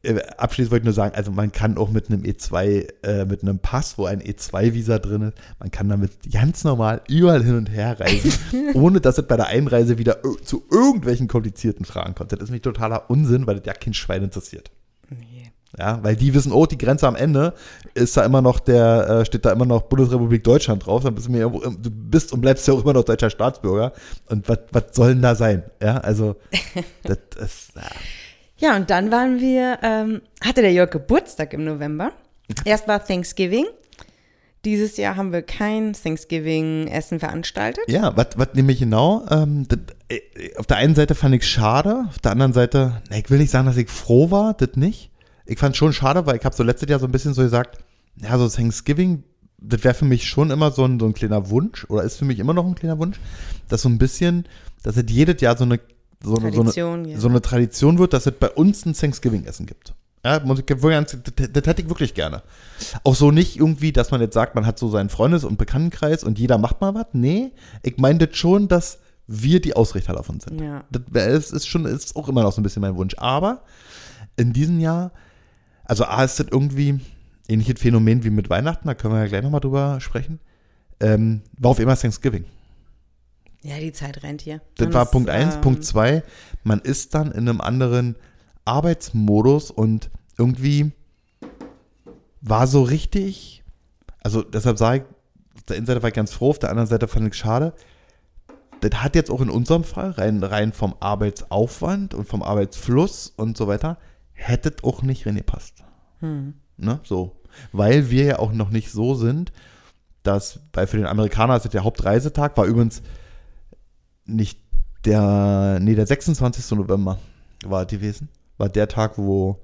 äh, abschließend wollte ich nur sagen, also man kann auch mit einem E2, äh, mit einem Pass, wo ein E2-Visa drin ist, man kann damit ganz normal überall hin und her reisen, ohne dass es bei der Einreise wieder zu irgendwelchen komplizierten Fragen kommt. Das ist mich totaler Unsinn, weil das ja kein Schwein interessiert. Nee. Ja, weil die wissen, oh, die Grenze am Ende ist da immer noch der, äh, steht da immer noch Bundesrepublik Deutschland drauf, dann bist du mir du bist und bleibst ja auch immer noch deutscher Staatsbürger. Und was soll denn da sein? Ja, also, das ist, ja. Ja, und dann waren wir, ähm, hatte der Jörg Geburtstag im November. Erst war Thanksgiving. Dieses Jahr haben wir kein Thanksgiving-Essen veranstaltet. Ja, was was nämlich genau, ähm, das, äh, auf der einen Seite fand ich schade, auf der anderen Seite, na, ich will nicht sagen, dass ich froh war, das nicht. Ich fand schon schade, weil ich habe so letztes Jahr so ein bisschen so gesagt, ja, so Thanksgiving, das wäre für mich schon immer so ein, so ein kleiner Wunsch, oder ist für mich immer noch ein kleiner Wunsch, dass so ein bisschen, dass es jedes Jahr so eine, so eine, so eine, Tradition, ja. so eine Tradition wird, dass es bei uns ein Thanksgiving-Essen gibt. Ja, muss ich das, das hätte ich wirklich gerne. Auch so nicht irgendwie, dass man jetzt sagt, man hat so seinen Freundes- und Bekanntenkreis und jeder macht mal was. Nee, ich meine das schon, dass wir die Ausrichter davon sind. Ja. Das ist schon, ist auch immer noch so ein bisschen mein Wunsch. Aber in diesem Jahr, also A ist das irgendwie ähnliches Phänomen wie mit Weihnachten, da können wir ja gleich nochmal drüber sprechen. Ähm, war auf immer Thanksgiving. Ja, die Zeit rennt hier. Das Und war es, Punkt eins. ähm, Punkt zwei, man ist dann in einem anderen Arbeitsmodus und irgendwie war so richtig, also deshalb sage ich, auf der einen Seite war ich ganz froh, auf der anderen Seite fand ich schade. Das hat jetzt auch in unserem Fall, rein, rein vom Arbeitsaufwand und vom Arbeitsfluss und so weiter, hättet auch nicht reingepasst. Ne? So. Weil wir ja auch noch nicht so sind, dass, weil für den Amerikaner ist das der Hauptreisetag, war übrigens nicht der, nee, der 26. November war es gewesen. War der Tag, wo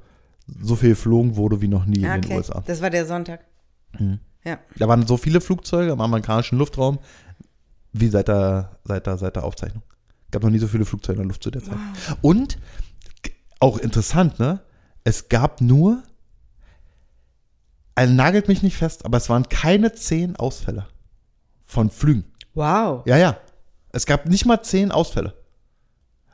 so viel geflogen wurde wie noch nie Ah, in den okay. USA. Das war der Sonntag. Mhm. Ja. Da waren so viele Flugzeuge im amerikanischen Luftraum wie seit der, seit der, seit der Aufzeichnung. Gab noch nie so viele Flugzeuge in der Luft zu der Zeit. Und g- auch interessant, ne? Es gab nur, also nagelt mich nicht fest, aber es waren keine zehn Ausfälle von Flügen. Wow. Ja, ja. Es gab nicht mal zehn Ausfälle.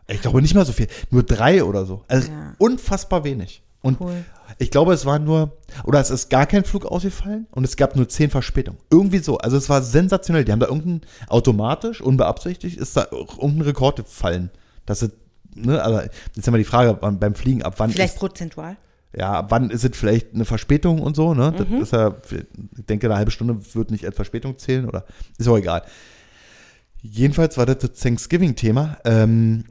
Ich glaube nicht mal so viel. Nur drei oder so. Also Ja. unfassbar wenig. Und Cool. ich glaube, es waren nur, oder es ist gar kein Flug ausgefallen und es gab nur zehn Verspätungen. Irgendwie so. Also es war sensationell. Die haben da irgendein, automatisch, unbeabsichtigt, ist da irgendein Rekord gefallen. Dass es, ne, also jetzt ist ja mal die Frage beim Fliegen, ab wann Vielleicht ist, prozentual. ja, ab wann ist es vielleicht eine Verspätung und so, ne? Das Mhm. ist ja, ich denke, eine halbe Stunde wird nicht als Verspätung zählen oder ist auch egal. Jedenfalls war das das Thanksgiving-Thema. Ähm,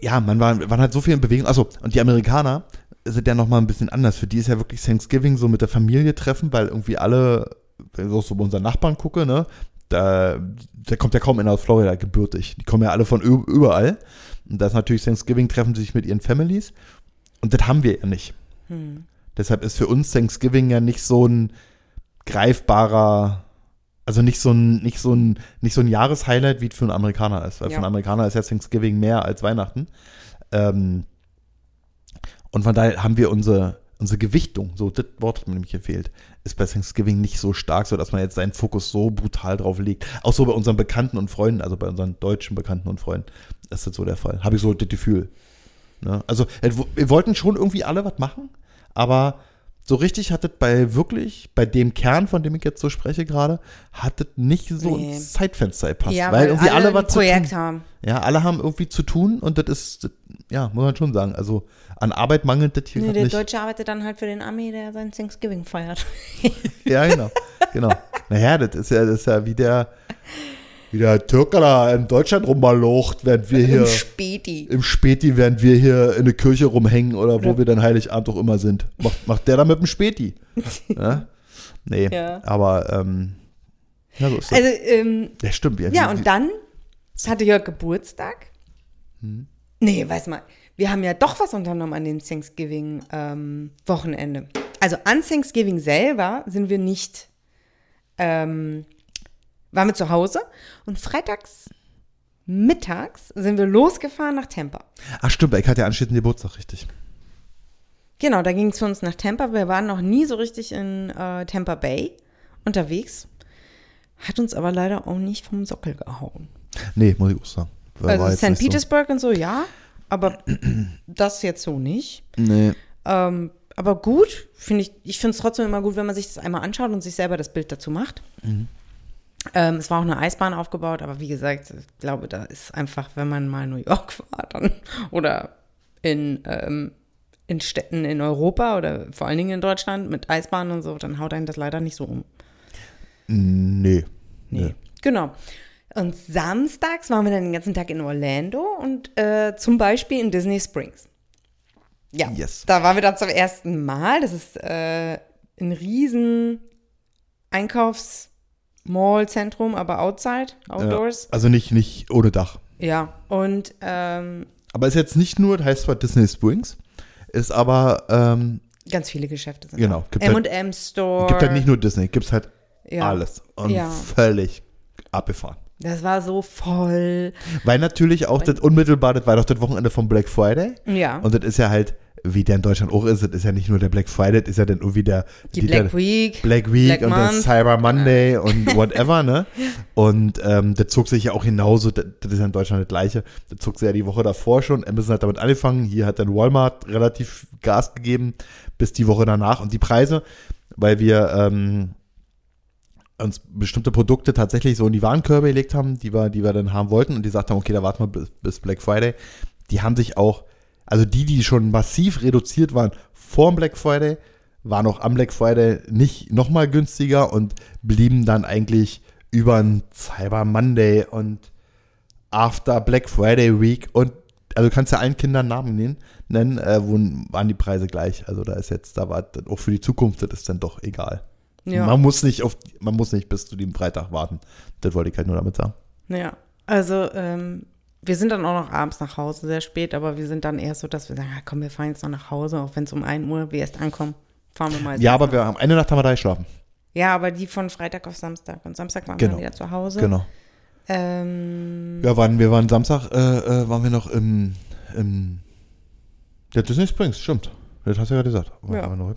ja, man war, waren halt so viel in Bewegung. Achso, und die Amerikaner sind ja nochmal ein bisschen anders. Für die ist ja wirklich Thanksgiving so mit der Familie treffen, weil irgendwie alle, wenn ich auch so bei unseren Nachbarn gucke, ne, da, da kommt ja kaum einer aus Florida gebürtig. Die kommen ja alle von überall. Und das ist natürlich Thanksgiving, treffen sie sich mit ihren Families. Und das haben wir ja nicht. Hm. Deshalb ist für uns Thanksgiving ja nicht so ein greifbarer, also nicht so ein, nicht so ein, nicht so ein Jahreshighlight, wie es für einen Amerikaner ist. Weil Ja. für einen Amerikaner ist ja Thanksgiving mehr als Weihnachten. Ähm, und von daher haben wir unsere, unsere Gewichtung, so das Wort hat mir nämlich gefehlt, ist bei Thanksgiving nicht so stark, so dass man jetzt seinen Fokus so brutal drauf legt. Auch so bei unseren Bekannten und Freunden, also bei unseren deutschen Bekannten und Freunden, ist das so der Fall. Habe ich so das Gefühl. Ne? Also äh, wir wollten schon irgendwie alle was machen, aber so richtig hat es bei wirklich, bei dem Kern, von dem ich jetzt so spreche gerade, hat es nicht so Nee. ins Zeitfenster gepasst. Ja, weil irgendwie alle, ein was zu Projekt tun. haben. Ja, alle haben irgendwie zu tun und das ist, das, ja, muss man schon sagen. Also an Arbeit mangelt das hier Nee, der nicht. Deutsche arbeitet dann halt für den Armee, der sein Thanksgiving feiert. Ja, genau. genau. Naja, das ist ja, das ist ja wie der, wie der Türker da in Deutschland rummalocht, während wir hier Im Späti. im Späti, während wir hier in der Kirche rumhängen oder wo Oder- wir dann Heiligabend auch immer sind. Macht, macht der da mit dem Späti. ja? Nee, Ja. aber ähm, ja, so ist das. Also, ähm, ja, stimmt. Ja, ja, und dann hatte Jörg Geburtstag. Hm. Nee, weiß mal. Wir haben ja doch was unternommen an dem Thanksgiving-Wochenende. also an Thanksgiving selber sind wir nicht, ähm, waren wir zu Hause und freitags mittags sind wir losgefahren nach Tampa. Ach stimmt, ich hatte ja anschließend Geburtstag, richtig. Genau, da ging es für uns nach Tampa. Wir waren noch nie so richtig in äh, Tampa Bay unterwegs. Hat uns aber leider auch nicht vom Sockel gehauen. Nee, muss ich auch sagen. War- Also St. nicht so. Petersburg und so, ja, aber das jetzt so nicht. Nee. Ähm, aber gut, finde ich, ich finde es trotzdem immer gut, wenn man sich das einmal anschaut und sich selber das Bild dazu macht. Mhm. Ähm, es war auch eine Eisbahn aufgebaut, aber wie gesagt, ich glaube, da ist einfach, wenn man mal in New York war dann, oder in, ähm, in Städten in Europa oder vor allen Dingen in Deutschland mit Eisbahnen und so, dann haut einen das leider nicht so um. Nee. Nee. Genau. Und samstags waren wir dann den ganzen Tag in Orlando und äh, zum Beispiel in Disney Springs. Ja, Yes. da waren wir dann zum ersten Mal. Das ist äh, ein riesen Einkaufs-Mall-Zentrum, aber outside, outdoors. Ja, also nicht, nicht ohne Dach. Ja, und ähm, Aber ist jetzt nicht nur, das heißt zwar Disney Springs, ist aber, ähm, ganz viele Geschäfte sind Genau, gibt halt- M&M Store. gibt halt nicht nur Disney, gibt's halt ja, alles. Und Ja. völlig abgefahren. Das war so voll. Weil natürlich auch das unmittelbar, das war doch das Wochenende vom Black Friday. Ja. Und das ist ja halt, wie der in Deutschland auch ist, das ist ja nicht nur der Black Friday, das ist ja dann irgendwie der die die Black Week. Black Week Black und der Month. Cyber Monday und whatever, ne? Und ähm, das zog sich ja auch genauso, das, das ist ja in Deutschland das gleiche, das zog sich ja die Woche davor schon, Amazon hat damit angefangen, hier hat dann Walmart relativ Gas gegeben, bis die Woche danach und die Preise, weil wir ähm, uns bestimmte Produkte tatsächlich so in die Warenkörbe gelegt haben, die wir, die wir dann haben wollten und die gesagt haben, okay, da warten wir bis, bis Black Friday. Die haben sich auch, also die, die schon massiv reduziert waren vor dem Black Friday, waren auch am Black Friday nicht nochmal günstiger und blieben dann eigentlich über ein Cyber Monday und After Black Friday Week und also du kannst ja allen Kindern Namen nennen, nennen äh, wo waren die Preise gleich. Also da ist jetzt, da war dann auch für die Zukunft, das ist dann doch egal. Ja. Man muss nicht auf, man muss nicht bis zu dem Freitag warten. Das wollte ich halt nur damit sagen. Ja, also ähm, wir sind dann auch noch abends nach Hause, sehr spät, aber wir sind dann eher so, dass wir sagen, komm, wir fahren jetzt noch nach Hause, auch wenn es um 1 Uhr wir erst ankommen, fahren wir mal. Ja, aber wir haben eine Nacht haben wir da geschlafen. Ja, aber die von Freitag auf Samstag. Und Samstag waren Genau. wir wieder zu Hause. Genau. Ähm, Ja, waren, wir waren Samstag, äh, äh, waren wir noch im, im ja, Disney Springs, stimmt. Das hast du ja gerade gesagt. Ja. wir noch?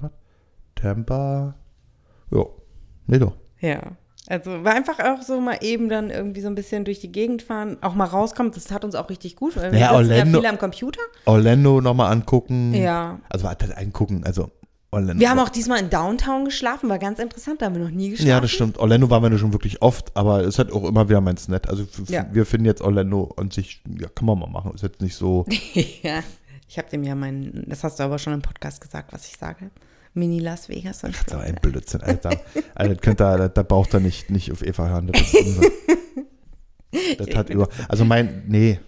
Tampa. Ja. Nee, doch. ja. Also war einfach auch so mal eben dann irgendwie so ein bisschen durch die Gegend fahren, auch mal rauskommen. Das tat uns auch richtig gut. Weil wir Ja, sitzen ja Orlando- viel am Computer. Orlando nochmal angucken. Ja. Also angucken, also Orlando. Wir haben auch diesmal in Downtown geschlafen, war ganz interessant, da haben wir noch nie geschlafen. Ja, das stimmt. Orlando waren wir schon wirklich oft, aber es hat auch immer wieder ganz nett. Also Ja. wir finden jetzt Orlando an sich, ja, kann man mal machen. Ist jetzt nicht so. ja. Ich habe dem ja meinen, das hast du aber schon im Podcast gesagt, was ich sage. Mini Las Vegas und Das ist aber ein Blödsinn, Alter. also, das könnt ihr, da, braucht er nicht, nicht auf Eva hören. Das, das hat über. Also mein, nee.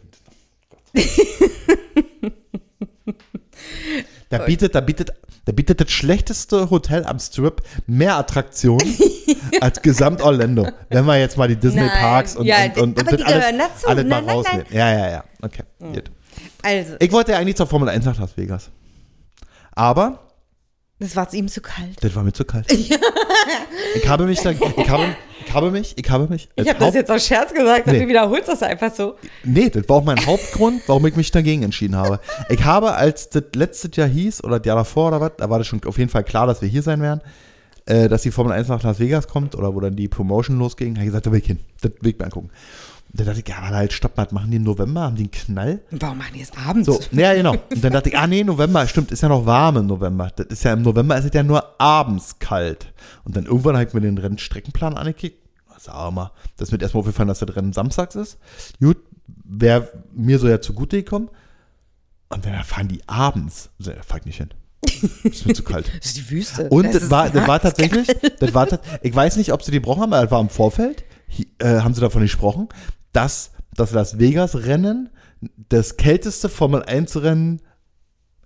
Da bietet, da bietet, da bietet das schlechteste Hotel am Strip mehr Attraktionen als Gesamt Orlando. Wenn wir jetzt mal die Disney Nein, Parks und, ja, und, und, und das alles, dazu. alles mal Nein, nein, rausnehmen. Ja, ja, ja. Okay, gut. Also, Ich wollte ja eigentlich zur Formel 1 nach Las Vegas. Aber das war ihm zu kalt. das war mir zu kalt. ich habe mich ich habe, ich habe mich, ich habe mich. Ich habe das jetzt aus Scherz gesagt Nee. du wiederholst das einfach so. Nee, das war auch mein Hauptgrund, warum ich mich dagegen entschieden habe. Ich habe, als das letztes Jahr hieß, oder das Jahr davor oder was, da war das schon auf jeden Fall klar, dass wir hier sein werden, äh, dass die Formel 1 nach Las Vegas kommt oder wo dann die Promotion losging, habe ich gesagt, da will ich hin. Das will ich mir angucken. Und dann dachte ich, ja, aber halt, stopp mal, machen die im November, haben die einen Knall? Warum machen die es abends? So, ja, genau. Und dann dachte ich, ah nee, November, stimmt, ist ja noch warm im November. Das ist ja im November ist es ja nur abends kalt. Und dann irgendwann habe ich mir den Rennstreckenplan angekickt. Sag mal, das ist mir erstmal aufgefallen, dass das Rennen samstags ist. Gut, wäre mir so ja zugute gekommen. Und dann fahren die abends. Also, da fahr ich nicht hin. Ist mir zu kalt. Das ist die Wüste. Und das ist war, das war tatsächlich, das war, ich weiß nicht, ob sie die brauchen haben, aber das war im Vorfeld, Hi- äh, haben sie davon gesprochen, dass das Las Vegas Rennen das kälteste Formel 1 Rennen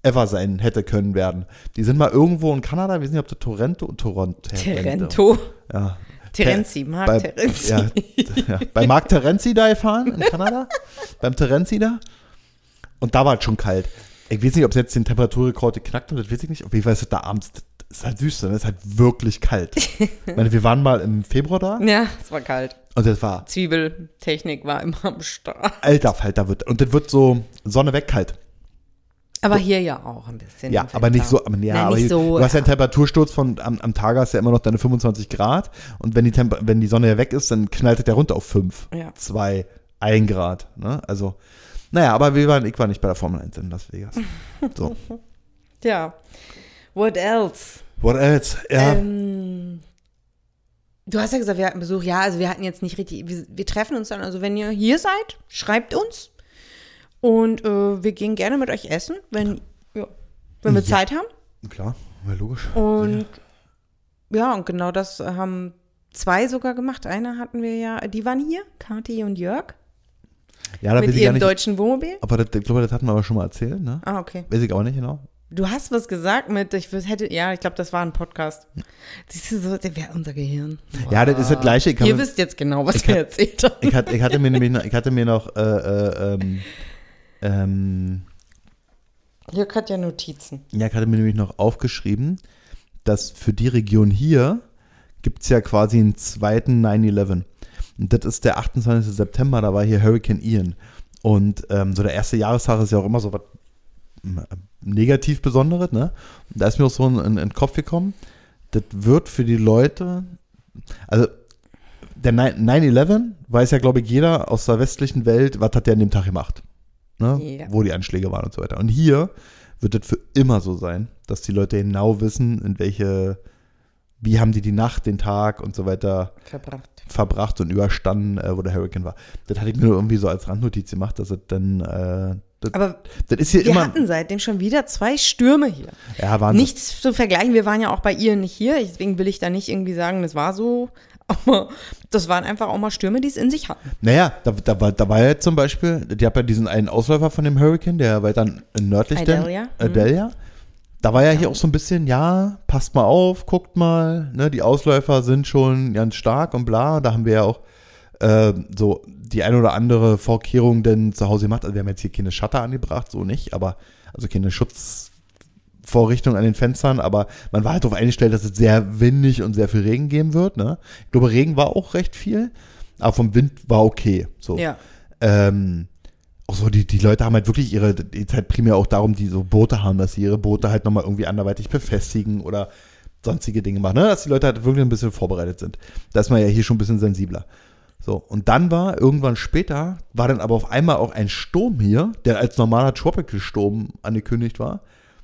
ever sein hätte können werden. Die sind mal irgendwo in Kanada, wir wissen nicht, ob das Torrento, Toronto, Terento. Ja. Terenzi, Marc bei, Terenzi. Ja, ja, bei Marc Terenzi da gefahren in Kanada, beim Terenzi da. Und da war es schon kalt. Ich weiß nicht, ob sie jetzt den Temperaturrekord geknackt haben, das weiß ich nicht. Auf jeden Fall ist es da abends, das ist halt Wüste, das ist halt wirklich kalt. ich meine, wir waren mal im Februar da Ja, es war kalt. und das war Zwiebeltechnik war immer am Start. alter Falter wird. Und das wird so Sonne weg kalt. Aber hier ja auch ein bisschen. Ja, aber nicht so, aber, ja, Nein, aber nicht so. du hast ja einen Temperatursturz von, am, am Tag hast du ja immer noch deine 25 Grad und wenn die, Temper wenn die Sonne ja weg ist, dann knallt es ja runter auf 5, Ja. 2, 1 Grad. Ne? Also, naja, aber wir waren, ich war nicht bei der Formel 1 in Las Vegas. So. Ja. What else? What else? Ja, Ähm, du hast ja gesagt, wir hatten Besuch. Ja, also wir hatten jetzt nicht richtig. Wir, wir treffen uns dann. Also, wenn ihr hier seid, schreibt uns. Und äh, wir gehen gerne mit euch essen, wenn, ja, wenn wir Ja. Zeit haben. klar, ja, logisch. Und ja, und genau das haben zwei sogar gemacht. Eine hatten wir ja, die waren hier, Kathi und Jörg, Ja, da mit ich ihrem nicht. deutschen Wohnmobil. Aber das, ich glaube, das hatten wir aber schon mal erzählt, ne? Ah, okay. Weiß ich auch nicht genau. Du hast was gesagt mit, ich hätte, ja, ich glaube, das war ein Podcast. Siehst du, so, der wäre unser Gehirn. Ja, das ist das Gleiche. Ich, Ihr habe- wisst jetzt genau, was wir erzählt haben. ich, hatte, ich hatte mir nämlich noch, ich hatte mir noch, äh, äh, ähm, ähm, Jörg hat ja Notizen. Ja, ich hatte mir nämlich noch aufgeschrieben, dass für die Region hier gibt es ja quasi einen zweiten 9-11. Das ist der 28. September, da war hier Hurricane Ian. Und ähm, so der erste Jahrestag ist ja auch immer so was negativ Besonderes, ne? Da ist mir auch so in, in, in den Kopf gekommen, das wird für die Leute, also der 9-11 weiß ja, glaube ich, jeder aus der westlichen Welt, was hat der an dem Tag gemacht. Ne? Ja. Wo die Anschläge waren und so weiter. Und hier wird das für immer so sein, dass die Leute genau wissen, in welche, wie haben die die Nacht, den Tag und so weiter Verbracht. verbracht und überstanden, äh, wo der Hurricane war. Das hatte ich mir nur irgendwie so als Randnotiz gemacht, dass es dann, äh, das, Aber das ist hier wir immer, hatten seitdem schon wieder zwei Stürme hier. ja, Wahnsinn. Nichts zu vergleichen, wir waren ja auch bei ihr nicht hier, deswegen will ich da nicht irgendwie sagen, das war so. Aber das waren einfach auch mal Stürme, die es in sich hatten. Naja, da, da, war, da war ja zum Beispiel, die hat ja diesen einen Ausläufer von dem Hurricane, der weiter nördlich Idalia. Mhm. denn, Idalia. Da war ja hier auch so ein bisschen, ja, passt mal auf, guckt mal, ne, die Ausläufer sind schon ganz stark und bla. Da haben wir ja auch äh, so die ein oder andere Vorkehrung denn zu Hause gemacht. Also wir haben jetzt hier keine Shutter angebracht, so nicht, aber also keine Schutzvorrichtung an den Fenstern, aber man war halt darauf eingestellt, dass es sehr windig und sehr viel Regen geben wird. Ne? Ich glaube, Regen war auch recht viel, aber vom Wind war okay. So. Ja. Ähm, auch so, die, die Leute haben halt wirklich ihre, die halt primär auch darum, die so Boote haben, dass sie ihre Boote halt nochmal irgendwie anderweitig befestigen oder sonstige Dinge machen, ne? dass die Leute halt wirklich ein bisschen vorbereitet sind. Da ist man ja hier schon ein bisschen sensibler. So, und dann war irgendwann später, war dann aber auf einmal auch ein Sturm hier, der als normaler Tropical-Sturm angekündigt war.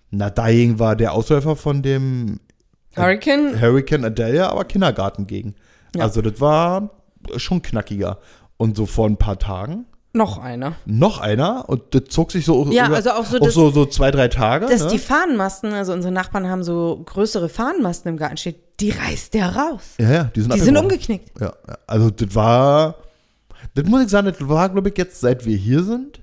Na, dagegen war der Ausläufer von dem Hurricane, Hurricane Adelia aber Kindergarten gegen. Ja. Also das war schon knackiger. Und so vor ein paar Tagen noch einer. noch einer und das zog sich so Ja, also auch so, dass- so, so zwei, drei Tage. Dass ne? die Fahnenmasten, also unsere Nachbarn haben so größere Fahnenmasten im Garten stehen, die reißt der raus. ja, ja, die sind, Die sind umgeknickt. Ja, ja, also das war, das muss ich sagen, das war, glaube ich, jetzt, seit wir hier sind,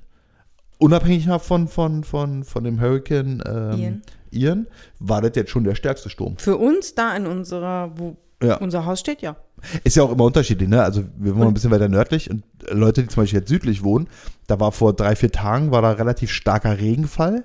unabhängig von, von, von, von dem Hurricane ähm, Ian. Ian, war das jetzt schon der stärkste Sturm. Für uns da in unserer, wo Ja. unser Haus steht, ja. Ist ja auch immer unterschiedlich, ne? Also wir wohnen ein bisschen weiter nördlich und Leute, die zum Beispiel jetzt südlich wohnen, da war vor drei, vier Tagen, war da relativ starker Regenfall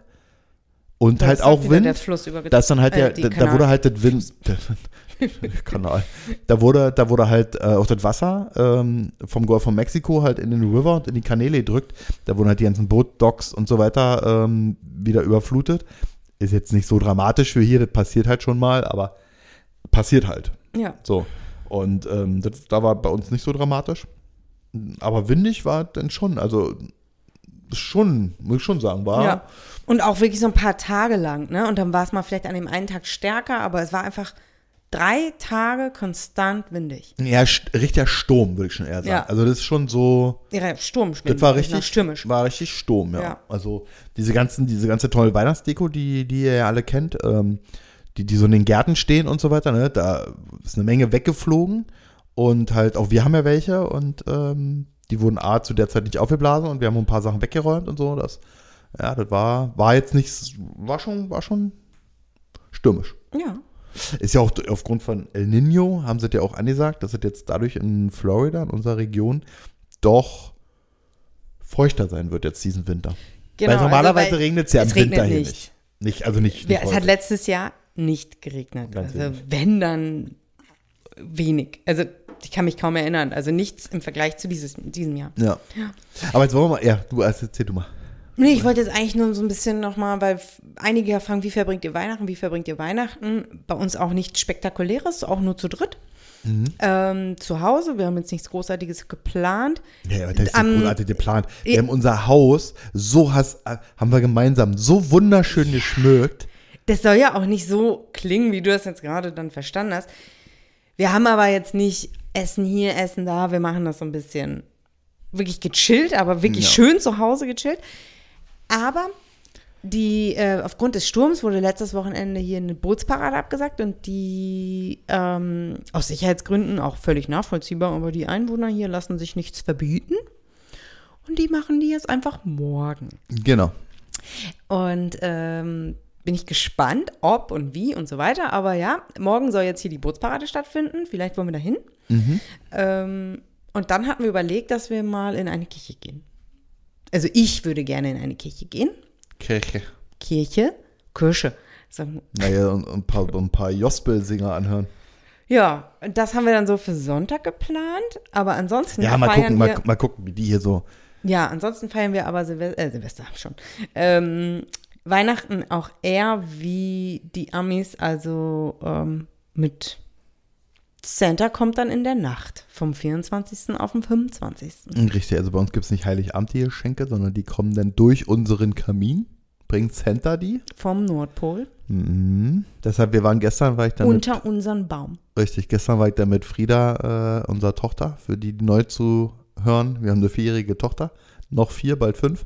und Da halt dann auch Wind. Der Fluss übergezogen. Da ist dann halt Äh, der, da, da wurde halt das Wind, Kanal, da wurde, da wurde halt äh, auch das Wasser ähm, vom Golf von Mexiko halt in den River und in die Kanäle gedrückt. Da wurden halt die ganzen Bootdocks und so weiter ähm, wieder überflutet. Ist jetzt nicht so dramatisch für hier, das passiert halt schon mal, aber passiert halt. Ja. So. Und ähm, das, da war bei uns nicht so dramatisch. Aber windig war dann schon, also schon, muss ich schon sagen, war. ja. Und auch wirklich so ein paar Tage lang, ne? Und dann war es mal vielleicht an dem einen Tag stärker, aber es war einfach drei Tage konstant windig. Ja, richtiger Sturm, würde ich schon eher sagen. Ja. Also das ist schon so, Ja, Sturm, das war richtig, stürmisch. war richtig Sturm, ja. Ja. Also diese ganzen, diese ganze tolle Weihnachtsdeko, die, die ihr ja alle kennt, ähm, die, die so in den Gärten stehen und so weiter, ne, da ist eine Menge weggeflogen und halt auch wir haben ja welche und ähm, die wurden A zu der Zeit nicht aufgeblasen und wir haben ein paar Sachen weggeräumt und so, das, ja, das war, war jetzt nichts, war schon, war schon stürmisch. Ja. Ist ja auch aufgrund von El Nino, haben sie ja auch angesagt, dass es jetzt dadurch in Florida, in unserer Region, doch feuchter sein wird jetzt diesen Winter. Genau, weil normalerweise also, regnet es ja im Winter hier nicht. nicht. Nicht, also nicht. Ja, nicht es hat letztes Jahr nicht geregnet. Ganz also wenig. wenn, dann wenig. Also ich kann mich kaum erinnern. Also nichts im Vergleich zu dieses, diesem Jahr. ja. Aber jetzt wollen wir mal, ja, du also erzähl du mal. Nee, ich wollte jetzt eigentlich nur so ein bisschen nochmal, weil einige ja fragen, wie verbringt ihr Weihnachten, wie verbringt ihr Weihnachten? Bei uns auch nichts Spektakuläres, auch nur zu dritt. Mhm. Ähm, zu Hause, wir haben jetzt nichts Großartiges geplant. Ja, ja, das ist um, großartig geplant. Wir Ja. haben unser Haus so has, äh, haben wir gemeinsam so wunderschön geschmückt. Das soll ja auch nicht so klingen, wie du das jetzt gerade dann verstanden hast. Wir haben aber jetzt nicht Essen hier, Essen da. Wir machen das so ein bisschen wirklich gechillt, aber wirklich Ja. schön zu Hause gechillt. Aber die, äh, aufgrund des Sturms wurde letztes Wochenende hier eine Bootsparade abgesagt und die ähm, aus Sicherheitsgründen auch völlig nachvollziehbar, aber die Einwohner hier lassen sich nichts verbieten. Und die machen die jetzt einfach morgen. Genau. Und ähm, bin ich gespannt, ob und wie und so weiter. Aber ja, morgen soll jetzt hier die Bootsparade stattfinden. Vielleicht wollen wir da hin. Ähm, und dann hatten wir überlegt, dass wir mal in eine Kirche gehen. Also ich würde gerne in eine Kirche gehen. Kirche. Kirche, Kirche. Sagen- Naja, und, und ein paar, ein paar Jospel-Singer anhören. Ja, das haben wir dann so für Sonntag geplant. Aber ansonsten Ja, mal feiern gucken, wir. mal, mal gucken, wie die hier so. Ja, ansonsten feiern wir aber Silvester, äh, Silvester schon. Ähm, Weihnachten auch eher wie die Amis, also ähm, mit Santa kommt dann in der Nacht vom 24. auf den 25. Richtig, also bei uns gibt es nicht Heiligabend die Geschenke, sondern die kommen dann durch unseren Kamin. Bringt Santa die. Vom Nordpol Mhm. Deshalb, wir waren gestern, war ich dann mit, unter unseren Baum. richtig, gestern war ich dann mit Frieda, äh, unserer Tochter, für die, die neu zu hören. Wir haben eine vierjährige Tochter, noch vier, bald fünf.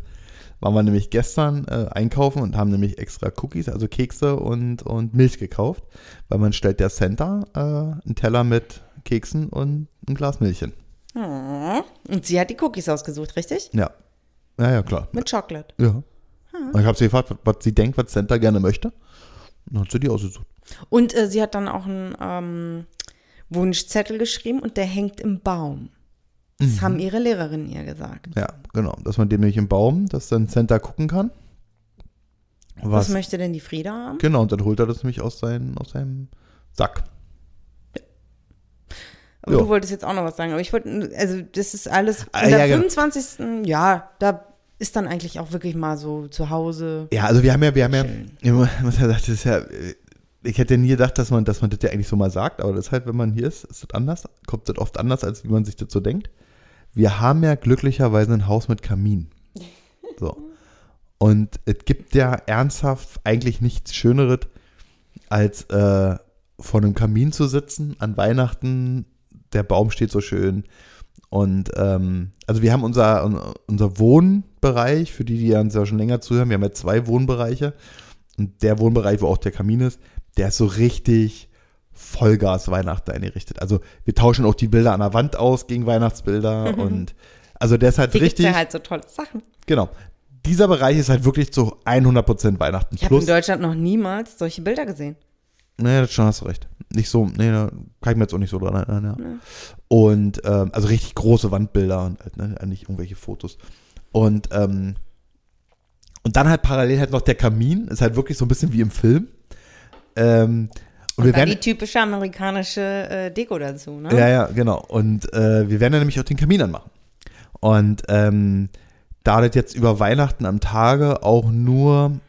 Waren wir nämlich gestern äh, einkaufen und haben nämlich extra Cookies, also Kekse und, und Milch gekauft, weil man stellt der Santa äh, einen Teller mit Keksen und ein Glas Milchchen. Oh. Und sie hat die Cookies ausgesucht, richtig? Ja. Ja, ja, klar. Mit Chocolate. Ja. Und ich habe sie gefragt, was, was sie denkt, was Santa gerne möchte. Und dann hat sie die ausgesucht. Und äh, sie hat dann auch einen ähm, Wunschzettel geschrieben und der hängt im Baum. Das haben ihre Lehrerinnen ihr gesagt. Ja, genau. Dass man den nämlich im Baum, dass dann Santa gucken kann. Was, Was? möchte denn die Frieda haben? Genau, und dann holt er das nämlich aus, seinen, aus seinem Sack. Aber Ja. du wolltest jetzt auch noch was sagen. Aber ich wollte, also das ist alles. Ah, Und ja, am genau. 25. Ja, da ist dann eigentlich auch wirklich mal so zu Hause. Ja, also wir haben ja, wir haben ja, ja sagen, das ist ja, äh, ich hätte nie gedacht, dass man, dass man das ja eigentlich so mal sagt, aber das ist halt, wenn man hier ist, ist das anders, kommt das oft anders, als wie man sich das so denkt. Wir haben ja glücklicherweise ein Haus mit Kamin. So. Und es gibt ja ernsthaft eigentlich nichts Schöneres, als äh, vor einem Kamin zu sitzen an Weihnachten. Der Baum steht so schön. Und ähm, also wir haben unser, unser Wohnbereich, für die, die uns ja schon länger zuhören, wir haben ja zwei Wohnbereiche. Und der Wohnbereich, wo auch der Kamin ist, der ist so richtig Vollgas Weihnachten eingerichtet. Also wir tauschen auch die Bilder an der Wand aus gegen Weihnachtsbilder und also der ist halt es richtig, ja halt so tolle Sachen. genau. Dieser Bereich ist halt wirklich zu 100% Weihnachten. Ich habe in Deutschland noch niemals solche Bilder gesehen. nee, das schon hast du recht. Nicht so, nee, da kann ich mir jetzt auch nicht so dran erinnern, ja. Und, ähm, also richtig große Wandbilder und halt, ne, nicht irgendwelche Fotos. Und, ähm, und dann halt parallel halt noch der Kamin, ist halt wirklich so ein bisschen wie im Film. Ähm, und, wir Und werden, die typische amerikanische äh, Deko dazu, ne? Ja, ja, genau. Und äh, wir werden ja nämlich auch den Kamin anmachen. Und ähm, da das jetzt über Weihnachten am Tage auch nur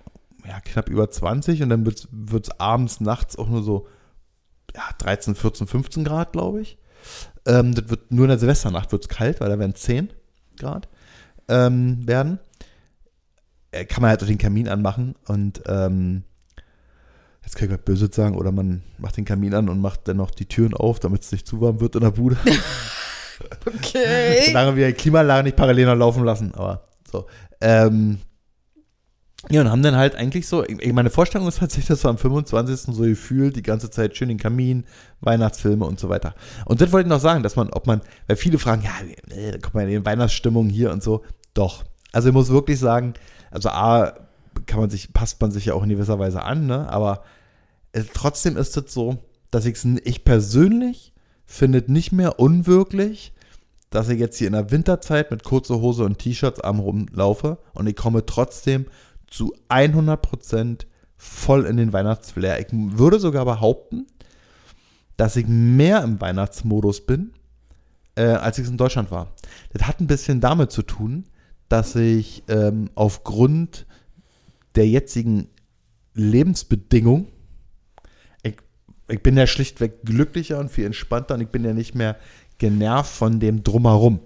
ja, knapp über 20 und dann wird es abends, nachts auch nur so ja, 13, 14, 15 Grad, glaube ich. Ähm, das wird nur in der Silvesternacht wird es kalt, weil da werden 10 Grad ähm, werden. Äh, kann man halt auch den Kamin anmachen und ähm, jetzt kann ich was Böses sagen, oder man macht den Kamin an und macht dann noch die Türen auf, damit es nicht zu warm wird in der Bude. Okay. Solange wir die Klimaanlage nicht parallel noch laufen lassen, aber so. Ähm, ja, und haben dann halt eigentlich so, ich- meine Vorstellung ist tatsächlich, dass wir am 25. so gefühlt die ganze Zeit schön den Kamin, Weihnachtsfilme und so weiter. Und das wollte ich noch sagen, dass man, ob man, weil viele fragen, ja, kommt man in die Weihnachtsstimmung hier und so. Doch. Also ich muss wirklich sagen, also A, kann man sich, passt man sich ja auch in gewisser Weise an, ne? Aber trotzdem ist es so, dass ich's, n- ich persönlich finde nicht mehr unwirklich, dass ich jetzt hier in der Winterzeit mit kurzer Hose und T-Shirts am rumlaufe und ich komme trotzdem zu 100% voll in den Weihnachtsflair. Ich würde sogar behaupten, dass ich mehr im Weihnachtsmodus bin, äh, als ich es in Deutschland war. Das hat ein bisschen damit zu tun, dass ich ähm, aufgrund der jetzigen Lebensbedingungen, ich, ich bin ja schlichtweg glücklicher und viel entspannter und ich bin ja nicht mehr genervt von dem Drumherum.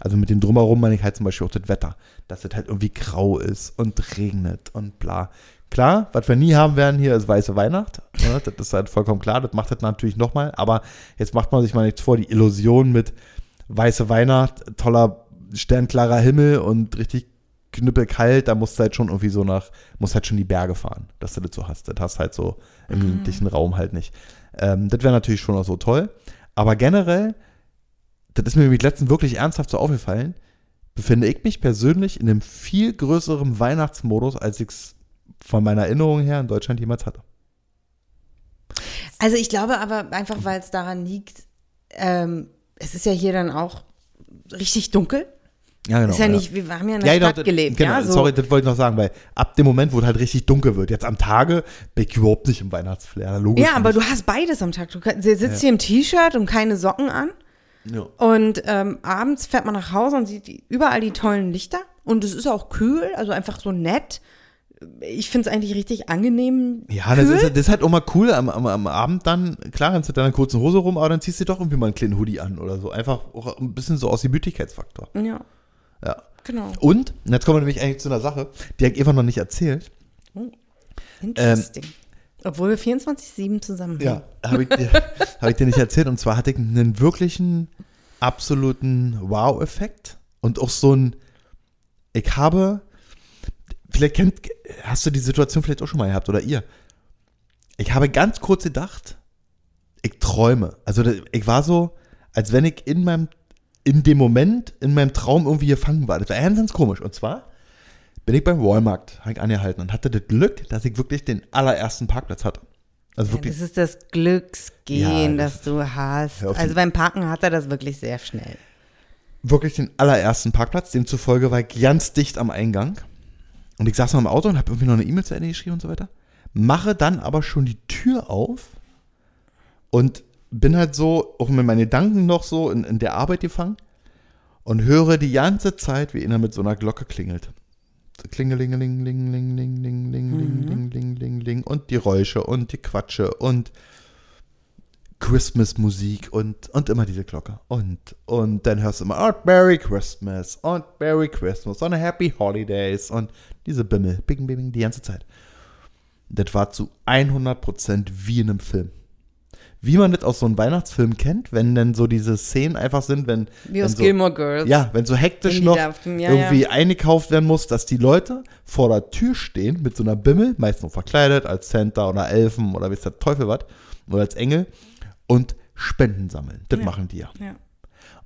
Also mit dem Drumherum meine ich halt zum Beispiel auch das Wetter, dass es halt irgendwie grau ist und regnet und bla. Klar, was wir nie haben werden hier ist weiße Weihnacht. Ne? Das ist halt vollkommen klar, das macht das natürlich nochmal. Aber jetzt macht man sich mal nichts vor, die Illusion mit weiße Weihnacht, toller sternklarer Himmel und richtig knüppelkalt, da musst du halt schon irgendwie so nach, musst halt schon die Berge fahren, dass du das so hast. Das hast halt so im ländlichen Raum halt nicht. Ähm, das wäre natürlich schon auch so toll. Aber generell, das ist mir nämlich letztens wirklich ernsthaft so aufgefallen, befinde ich mich persönlich in einem viel größeren Weihnachtsmodus, als ich es von meiner Erinnerung her in Deutschland jemals hatte. Also ich glaube aber einfach, weil es daran liegt, ähm, es ist ja hier dann auch richtig dunkel. Ja, genau. ist ja, nicht, wir haben ja in der genau, Stadt das- gelebt, Genau, ja. So. sorry, das wollte ich noch sagen, weil ab dem Moment, wo es halt richtig dunkel wird, jetzt am Tage, bin ich überhaupt nicht im Weihnachtsflair. Logisch Ja, aber nicht. du hast beides am Tag. Du sitzt hier im T-Shirt und keine Socken an. Ja. Und ähm, abends fährt man nach Hause und sieht überall die tollen Lichter. Und es ist auch kühl, also einfach so nett. Ich finde es eigentlich richtig angenehm. Ja, das ist, das ist halt auch mal cool am, am, am Abend dann, klar, rennst du deiner kurzen Hose rum, aber dann ziehst du doch irgendwie mal einen kleinen Hoodie an oder so. Einfach auch ein bisschen so aus Gemütlichkeitsfaktor. Ja, Ja. genau. Und, und jetzt kommen wir nämlich eigentlich zu einer Sache, die habe ich Eva noch nicht erzählt. Interesting. Obwohl wir 24-7 zusammen sind. Ja, habe ich, dir- hab ich dir nicht erzählt. Und zwar hatte ich einen wirklichen, absoluten Wow-Effekt. Und auch so ein, ich habe, vielleicht kennt, hast du die Situation vielleicht auch schon mal gehabt oder ihr. Ich habe ganz kurz gedacht, ich träume. Also ich war so, als wenn ich in meinem, in dem Moment, in meinem Traum irgendwie gefangen war. Das war ganz, ganz komisch. Und zwar bin ich beim Walmart, ich angehalten und hatte das Glück, dass ich wirklich den allerersten Parkplatz hatte. Also Ja, wirklich, das ist das Glücksgehen, Ja, das, das- du hast. Also beim Parken hat er das wirklich sehr schnell. wirklich den allerersten Parkplatz. Demzufolge war ich ganz dicht am Eingang. Und ich saß noch im Auto und habe irgendwie noch eine E-Mail zu Ende geschrieben und so weiter. Mache dann aber schon die Tür auf und bin halt so, auch mit meinen Gedanken noch so in, in der Arbeit gefangen und höre die ganze Zeit, wie einer mit so einer Glocke klingelt. So Klingelingeling, ling, ling, ling, ling, ling, ling, ling, ling, ling, ling und die Räusche und die Quatsche und Christmas-Musik und, und immer diese Glocke. Und, und dann hörst du immer, oh, Merry Christmas und Merry Christmas und Happy Holidays und diese Bimmel, bing, bing, bing, die ganze Zeit. Das war zu 100% wie in einem Film. Wie man das aus so einem Weihnachtsfilm kennt, wenn dann so diese Szenen einfach sind, wenn, Wie wenn aus so, Gilmore Girls. ja, wenn so hektisch noch da auf dem- ja, irgendwie ja. eingekauft werden muss, dass die Leute vor der Tür stehen mit so einer Bimmel, meist noch verkleidet als Santa oder Elfen oder wie der Teufel was, oder als Engel und Spenden sammeln. Das Ja. machen die ja. Ja.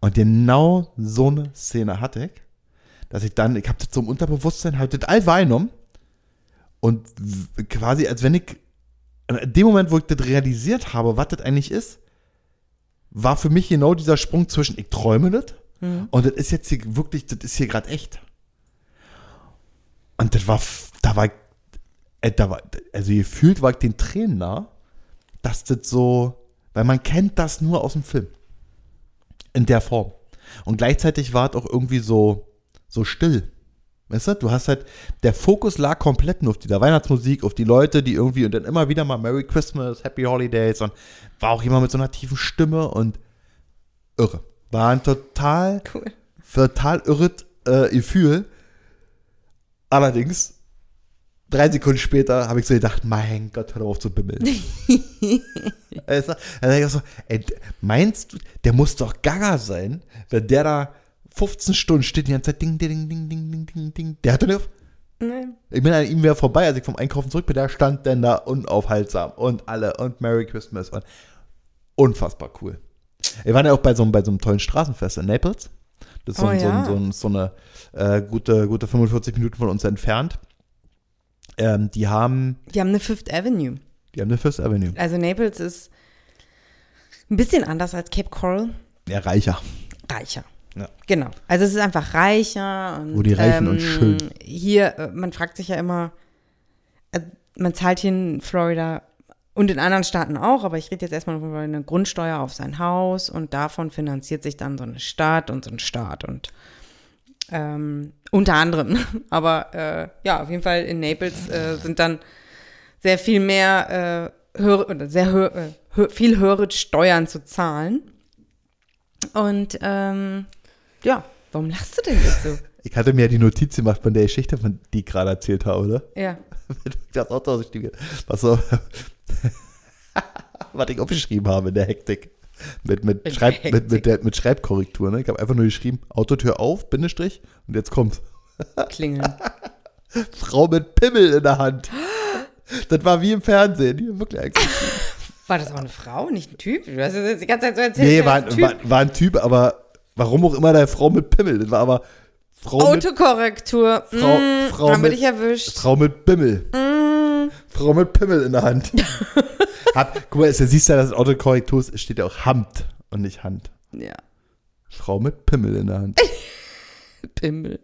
Und genau so eine Szene hatte ich, dass ich dann, ich habe das so im Unterbewusstsein, habe das all wahrgenommen und quasi, als wenn ich, in dem Moment, wo ich das realisiert habe, was das eigentlich ist, war für mich genau dieser Sprung zwischen, ich träume das Mhm. und das ist jetzt hier wirklich, das ist hier gerade echt. Und das war, da war ich, äh, da war, also gefühlt war ich den Tränen nah, dass das so, weil man kennt das nur aus dem Film. In der Form. Und gleichzeitig war es auch irgendwie so, so still. Weißt du, du hast halt, der Fokus lag komplett nur auf dieser Weihnachtsmusik, auf die Leute, die irgendwie und dann immer wieder mal Merry Christmas, Happy Holidays und war auch jemand mit so einer tiefen Stimme und irre. War ein total Cool. total irret äh, Gefühl. Allerdings, drei Sekunden später habe ich so gedacht, mein Gott, hör auf zu bimmeln. also, also ich so, ey, meinst du, der muss doch gaga sein, wenn der da 15 Stunden steht, die ganze Zeit ding, ding, ding, ding, ding, ding, ding. Der hatte nicht. Nee. Ich bin an ihm wieder vorbei, als ich vom Einkaufen zurück bin, der stand dann da unaufhaltsam und alle und Merry Christmas und unfassbar cool. Wir waren ja auch bei so, einem- bei so einem tollen Straßenfest in Naples. Das ist so, Oh ein, ja. so, ein, so eine äh, gute, gute 45 Minuten von uns entfernt. Ähm, die haben, Die haben eine Fifth Avenue. die haben eine Fifth Avenue. Also Naples ist ein bisschen anders als Cape Coral. Ja, reicher. Reicher. Ja. Genau. Also es ist einfach reicher. Und, Wo die Reichen und schön. Hier, äh, man fragt sich ja immer, äh, man zahlt hier in Florida und in anderen Staaten auch, aber ich rede jetzt erstmal über eine Grundsteuer auf sein Haus und davon finanziert sich dann so eine Stadt und so ein Staat und ähm, unter anderem. Aber äh, ja, auf jeden Fall in Naples äh, sind dann sehr viel mehr, äh, höhere, oder sehr äh, hö viel höhere Steuern zu zahlen. Und ähm, ja, warum lachst du denn jetzt so? Ich hatte mir die Notiz gemacht von der Geschichte, von die ich gerade erzählt habe, oder? Ja. das Auto ausgestiegen. Was so, was ich aufgeschrieben habe in der Hektik. Mit, mit, Schreib, mit, mit, der, mit Schreibkorrektur. Ne? Ich habe einfach nur geschrieben, Autotür auf, Bindestrich, und jetzt kommt Klingeln. Frau mit Pimmel in der Hand. Das war wie im Fernsehen. Hier, wirklich eigentlich. War das auch eine Frau, nicht ein Typ? Du hast es jetzt die ganze Zeit so erzählt. Nee, das war, ein war, war ein Typ, aber warum auch immer der Frau mit Pimmel. Das war aber Frau, mit, Autokorrektur. Frau- mm, Frau wir mit- dich erwischt. Frau mit Bimmel. Mm, Frau mit Pimmel in der Hand. Hat, guck mal, du siehst ja, dass Autokorrektur ist, steht ja auch Hand und nicht Hand. ja, Frau mit Pimmel in der Hand. Pimmel.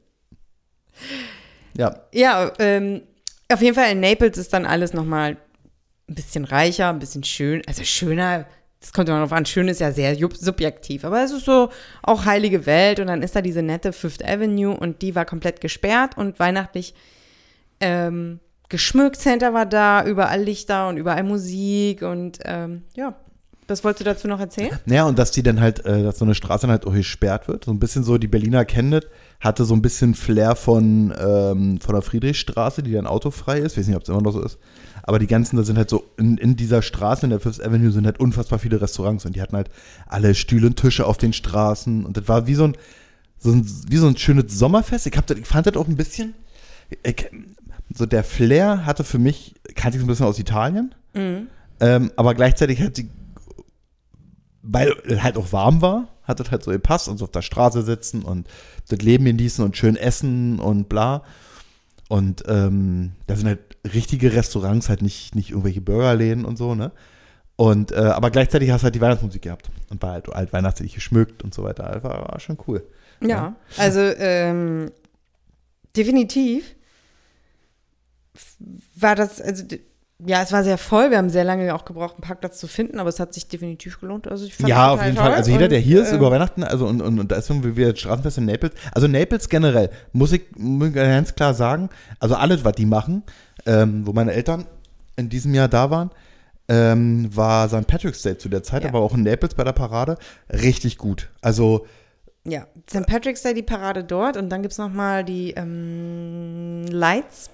Ja, Ja, ähm, auf jeden Fall in Naples ist dann alles nochmal ein bisschen reicher, ein bisschen schön. Also schöner, das kommt immer darauf an, schön ist ja sehr subjektiv, aber es ist so auch heilige Welt und dann ist da diese nette Fifth Avenue und die war komplett gesperrt und weihnachtlich ähm, geschmückt. Center war da, überall Lichter und überall Musik und ähm, ja. Was wolltest du dazu noch erzählen? Naja, und dass die dann halt, äh, dass so eine Straße dann halt auch gesperrt wird. So ein bisschen so, die Berliner kennen das, hatte so ein bisschen Flair von, ähm, von der Friedrichstraße, die dann autofrei ist. Ich weiß nicht, ob es immer noch so ist. Aber die ganzen, da sind halt so, in, in dieser Straße, in der Fifth Avenue, sind halt unfassbar viele Restaurants und die hatten halt alle Stühle und Tische auf den Straßen. Und das war wie so ein, so ein, wie so ein schönes Sommerfest. Ich, hab das, ich fand das auch ein bisschen, ich, so der Flair hatte für mich, kannte ich so ein bisschen aus Italien. Mhm. Ähm, aber gleichzeitig hat sie weil halt auch warm war, hat das halt so gepasst und so auf der Straße sitzen und das Leben genießen und schön essen und bla. Und ähm, da sind halt richtige Restaurants, halt nicht, nicht irgendwelche Burgerläden und so, ne? Und, äh, aber gleichzeitig hast du halt die Weihnachtsmusik gehabt und war halt, halt weihnachtlich geschmückt und so weiter. Also war, war schon cool. Ja, ja. also ähm, definitiv war das, also ja, es war sehr voll. Wir haben sehr lange auch gebraucht, einen Parkplatz zu finden, aber es hat sich definitiv gelohnt. Also ich fand ja, auf jeden Fall. Also jeder, der hier ist äh, über Weihnachten, also und, und, und da ist irgendwie wieder Straßenfest in Naples. Also Naples generell, muss ich, muss ich ganz klar sagen, also alles, was die machen, ähm, wo meine Eltern in diesem Jahr da waren, ähm, war St. Patrick's Day zu der Zeit, Ja. aber auch in Naples bei der Parade, richtig gut. Also Ja, St. Patrick's Day, die Parade dort und dann gibt es nochmal die ähm, Lights,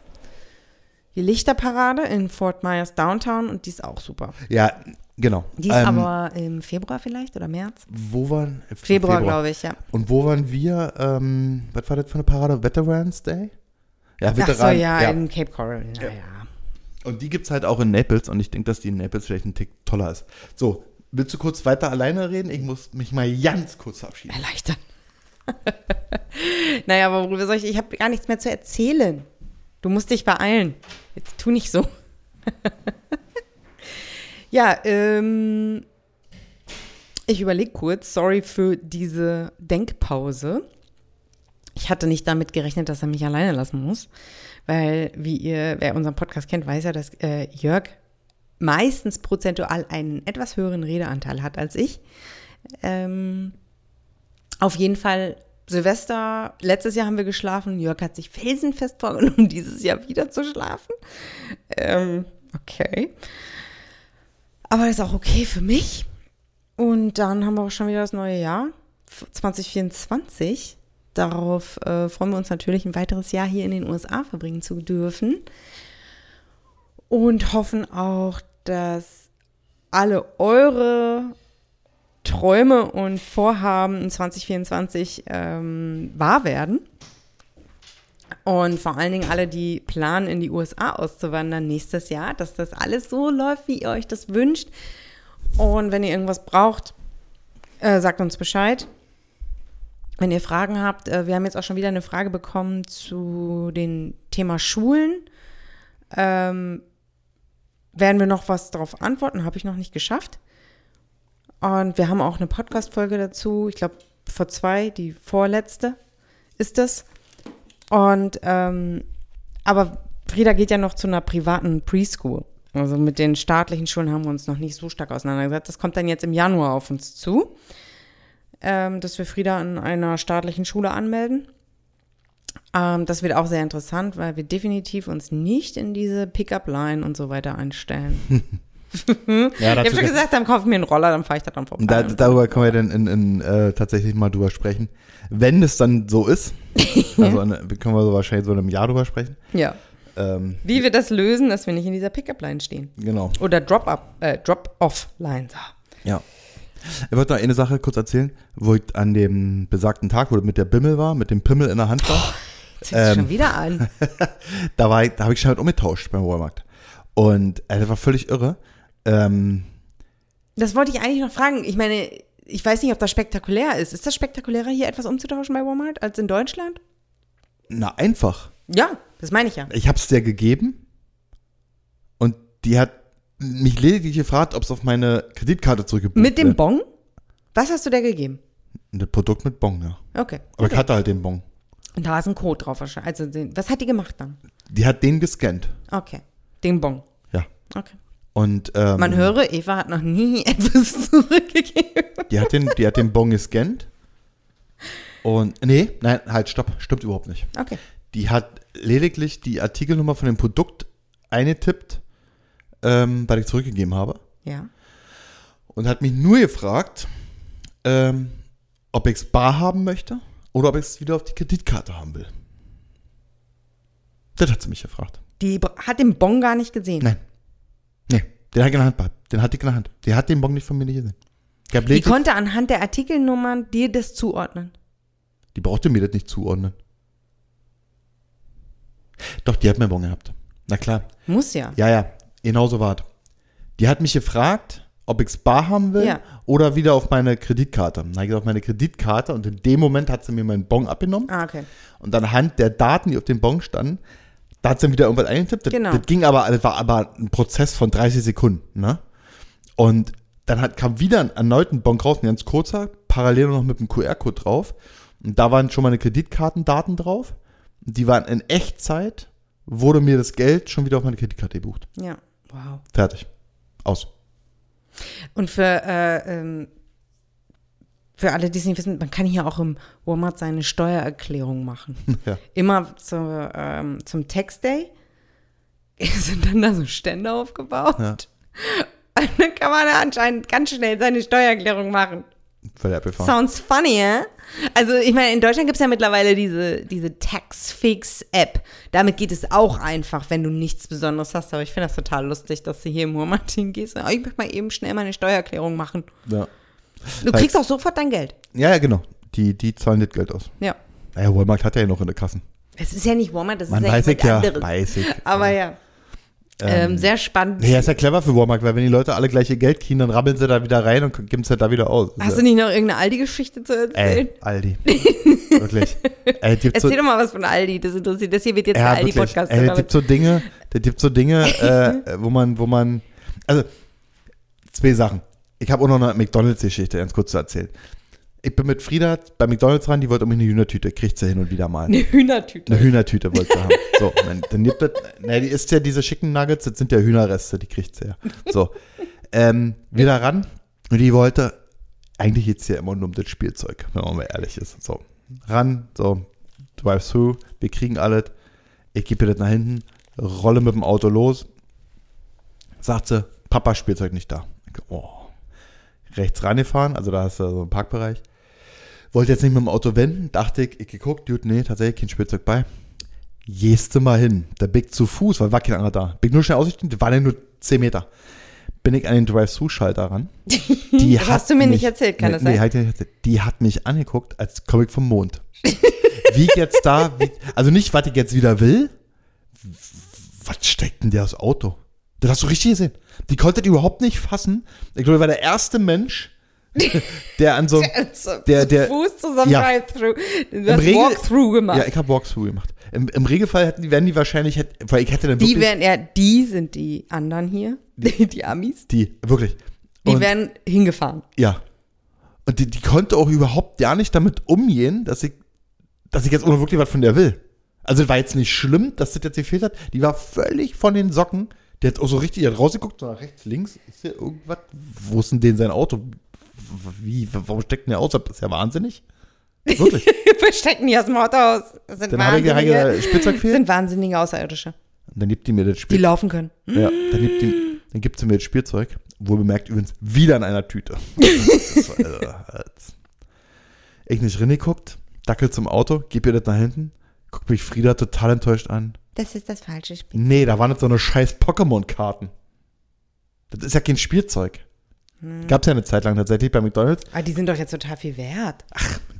die Lichterparade in Fort Myers Downtown und die ist auch super. ja, genau. Die ist Ähm, aber im Februar vielleicht oder März? Wo waren Februar, glaube ich, ja. Und wo waren wir? Ähm, was war das für eine Parade? Veterans Day? Ja, Ach so, Veteran- ja, in Cape Coral. Ja, ja. Und die gibt es halt auch in Naples und ich denke, dass die in Naples vielleicht ein Tick toller ist. So, willst du kurz weiter alleine reden? Ich muss mich mal ganz kurz verabschieden. Erleichtern. naja, aber worüber soll ich? Ich habe gar nichts mehr zu erzählen. Du musst dich beeilen. Jetzt tu nicht so. ja, ähm, ich überlege kurz. Sorry für diese Denkpause. Ich hatte nicht damit gerechnet, dass er mich alleine lassen muss, weil, wie ihr, wer unseren Podcast kennt, weiß ja, dass äh, Jörg meistens prozentual einen etwas höheren Redeanteil hat als ich. Ähm, auf jeden Fall Silvester, letztes Jahr haben wir geschlafen. Jörg hat sich felsenfest vorgenommen, dieses Jahr wieder zu schlafen. Ähm, okay. Aber das ist auch okay für mich. Und dann haben wir auch schon wieder das neue Jahr, 2024. Darauf äh, freuen wir uns natürlich, ein weiteres Jahr hier in den USA verbringen zu dürfen. Und hoffen auch, dass alle eure Träume und Vorhaben in 2024 ähm, wahr werden. Und vor allen Dingen alle, die planen, in die USA auszuwandern nächstes Jahr, dass das alles so läuft, wie ihr euch das wünscht. Und wenn ihr irgendwas braucht, äh, sagt uns Bescheid. Wenn ihr Fragen habt, äh, wir haben jetzt auch schon wieder eine Frage bekommen zu dem Thema Schulen. Ähm, werden wir noch was darauf antworten? Habe ich noch nicht geschafft. Und wir haben auch eine Podcast-Folge dazu. Ich glaube, vor zwei, die vorletzte ist das. Und, ähm, aber Frieda geht ja noch zu einer privaten Preschool. Also mit den staatlichen Schulen haben wir uns noch nicht so stark auseinandergesetzt. Das kommt dann jetzt im Januar auf uns zu, ähm, dass wir Frieda an einer staatlichen Schule anmelden. Ähm, das wird auch sehr interessant, weil wir definitiv uns nicht in diese Pickup-Line und so weiter einstellen. Ja, Ich habe schon gesagt, dann kaufe ich mir einen Roller, dann fahre ich da dann vorbei. da, darüber können wir dann in, in, äh, tatsächlich mal drüber sprechen. Wenn es dann so ist, also in, können wir so wahrscheinlich so in einem Jahr drüber sprechen. ja. Ähm, Wie wir das lösen, dass wir nicht in dieser Pickup-Line stehen. genau, Oder Drop-up, äh, Drop-off-Line. So. ja. Ich wollte noch eine Sache kurz erzählen, wo ich an dem besagten Tag, wo ich mit der Bimmel war, mit dem Pimmel in der Hand war. Ziehst du Ähm. schon wieder an. da war ich, da habe ich schon halt umgetauscht beim Walmart. Und äh, das war völlig irre. Ähm, Das wollte ich eigentlich noch fragen. Ich meine, ich weiß nicht, ob das spektakulär ist. Ist das spektakulärer, hier etwas umzutauschen bei Walmart als in Deutschland? na, einfach. Ja, das meine ich ja. Ich habe es dir gegeben und die hat mich lediglich gefragt, ob es auf meine Kreditkarte zurückgebucht Mit dem wird. Bon? Was hast du da gegeben? Ein Produkt mit Bon, ja. Okay. Aber ich hatte halt den Bon. Und da ist ein Code drauf wahrscheinlich. Also, den, was hat die gemacht dann? Die hat den gescannt. Okay. Den Bon. Ja. Okay. Und ähm, Man höre, Eva hat noch nie etwas zurückgegeben. die, hat den, die hat den Bon gescannt. Und, nee, nein, halt, stopp, stimmt überhaupt nicht. Okay. Die hat lediglich die Artikelnummer von dem Produkt eingetippt, ähm, weil ich zurückgegeben habe. Ja. Und hat mich nur gefragt, ähm, ob ich es bar haben möchte oder ob ich es wieder auf die Kreditkarte haben will. Das hat sie mich gefragt. Die hat den Bon gar nicht gesehen. Nein. Nee, den hat ich in der Hand gehabt. Den hatte ich in der Hand. Die hat den Bon nicht von mir nicht gesehen. Lediglich, konnte anhand der Artikelnummern dir das zuordnen. die brauchte mir das nicht zuordnen. Doch, die hat mir einen Bon gehabt. Na klar. Muss ja. Ja, ja, genau so war es. Die hat mich gefragt, ob ich es bar haben will Ja. oder wieder auf meine Kreditkarte. Dann habe ich gesagt, auf meine Kreditkarte und in dem Moment hat sie mir meinen Bon abgenommen. Ah, okay. Und anhand der Daten, die auf dem Bon standen, da hat sie dann wieder irgendwas eingetippt. Das, Genau. das ging aber, das war aber ein Prozess von 30 Sekunden, ne? Und dann hat, kam wieder ein erneuten Bon raus, ein ganz kurzer, parallel noch mit einem QR-Code drauf. Und da waren schon meine Kreditkartendaten drauf. Die waren in Echtzeit, wurde mir das Geld schon wieder auf meine Kreditkarte gebucht. Ja. Wow. Fertig. Aus. Und für, äh, ähm, für alle, die es nicht wissen, man kann hier auch im Walmart seine Steuererklärung machen. Ja. Immer zu, ähm, zum Tax Day sind dann da so Stände aufgebaut. Ja. Und dann kann man da anscheinend ganz schnell seine Steuererklärung machen. Völlig abgefahren. Sounds funny, ja? Also ich meine, in Deutschland gibt es ja mittlerweile diese, diese Taxfix-App. Damit geht es auch einfach, wenn du nichts Besonderes hast. Aber ich finde das total lustig, dass du hier im Walmart hingehst. und, Oh, ich möchte mal eben schnell meine Steuererklärung machen. Ja. Du kriegst auch sofort dein Geld. ja, ja, genau. Die, die zahlen das Geld aus. Ja. Naja, Walmart hat ja noch in der Kassen. Es ist ja nicht Walmart, das Man ist ja weiß ich ja, anderes. weiß ich. Aber ja. Ähm, sehr spannend. Ja, ist ja clever für Walmart, weil wenn die Leute alle gleiche Geld kriegen, dann rabbeln sie da wieder rein und geben es ja da wieder aus. Hast du nicht noch irgendeine Aldi-Geschichte zu erzählen? Ey, Aldi. wirklich. Ey, gibt so, Erzähl doch mal was von Aldi, das interessiert. Das hier wird jetzt ja, der. Aldi-Podcast. Es gibt so Dinge, es gibt so Dinge, äh, wo man, wo man, also zwei Sachen. Ich habe auch noch eine McDonalds-Geschichte, ganz kurz zu erzählen. Ich bin mit Frieda bei McDonalds rein, die wollte irgendwie eine Hühnertüte, kriegt sie hin und wieder mal. Eine Hühnertüte. Eine Hühnertüte wollte sie haben. So, dann, dann gibt es, na, die isst ja diese schicken Nuggets, das sind ja Hühnerreste, die kriegt sie ja. So, ähm, wieder ran und die wollte, eigentlich geht es ja immer nur um das Spielzeug, wenn man mal ehrlich ist. So, ran, so, drive-through, wir kriegen alles, ich gebe ihr das nach hinten, rolle mit dem Auto los, sagt sie, Papa, Spielzeug nicht da. Ich, oh. Rechts rangefahren, also da hast du so einen Parkbereich. Wollte jetzt nicht mit dem Auto wenden, dachte ich, ich geguckt, Dude, nee, tatsächlich kein Spielzeug bei. Gehste mal hin. Da bin ich zu Fuß, weil war kein anderer da. Bin ich nur schnell ausgestiegen, waren ja nur 10 Meter. Bin ich an den Drive-Thru-Schalter ran. Die Das hat hast du mir nicht mich- erzählt, kann nee, das nee, sein? nicht erzählt. Die hat mich angeguckt, als komme ich vom Mond. wie ich jetzt da, wie, also nicht, was ich jetzt wieder will. Was steckt denn der aus Auto? Das hast du richtig gesehen. Die konnte die überhaupt nicht fassen. Ich glaube, ich war der erste Mensch, der an so der, der, Fuß zusammen ja. Drive-Thru. Du hast Regel- Walkthrough gemacht. Ja, ich habe Walkthrough gemacht. Im, Im Regelfall hätten die, werden die wahrscheinlich, weil ich hätte dann die werden, ja, die sind die anderen hier, die, die Amis. die, wirklich. Die Und- werden hingefahren. Ja. Und die, die konnte auch überhaupt gar nicht damit umgehen, dass ich, dass ich jetzt auch noch wirklich was von der will. Also es war jetzt nicht schlimm, dass das jetzt gefehlt hat. Die war völlig von den Socken. Die hat auch so richtig, die hat rausgeguckt, so nach rechts, links. Ist hier irgendwas? Wo ist denn denn sein Auto? Wie, warum steckt denn der aus? Das ist ja wahnsinnig. Wirklich. Wir stecken die aus dem Auto aus. Das sind Dann ich habe ich wahnsinnige, das fehlt. sind wahnsinnige Außerirdische, Und dann gibt die mir das die Spielzeug. laufen können. Ja, dann gibt, die, dann gibt sie mir das Spielzeug. Wohl bemerkt übrigens wieder in einer Tüte. Das war, also, als- ich nicht reingeguckt, dackel zum Auto, gib ihr das nach hinten, guckt mich Frieda total enttäuscht an. Das ist das falsche Spiel. Nee, da waren jetzt so eine scheiß Pokémon-Karten. Das ist ja kein Spielzeug. Gab's ja eine Zeit lang tatsächlich bei McDonalds. Aber die sind doch jetzt total viel wert.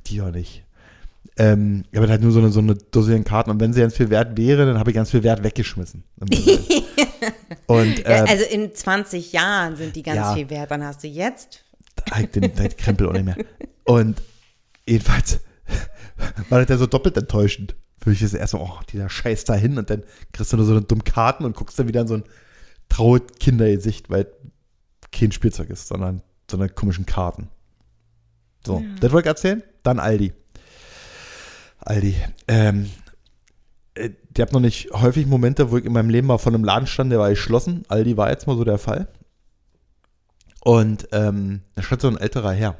Die auch nicht. Ähm, aber halt nur so eine, so eine Dose an Karten. Und wenn sie ganz viel wert wäre, dann habe ich ganz viel Wert weggeschmissen. Und Ja, äh, also in 20 Jahren sind die ganz ja. viel wert. Dann hast du jetzt. halt den, den Krempel auch nicht mehr. Und jedenfalls war das ja so doppelt enttäuschend. Für mich ist es erstmal, oh, dieser Scheiß da hin und dann kriegst du nur so eine dumme Karten und guckst dann wieder in so ein traue Kindergesicht, weil kein Spielzeug ist, sondern so eine komischen Karten. So, das wollte ich erzählen. Dann Aldi. Aldi. Ähm, äh, die habt noch nicht häufig Momente, wo ich in meinem Leben mal von einem Laden stand, der war geschlossen. Aldi war jetzt mal so der Fall. Und ähm, da stand so ein älterer Herr.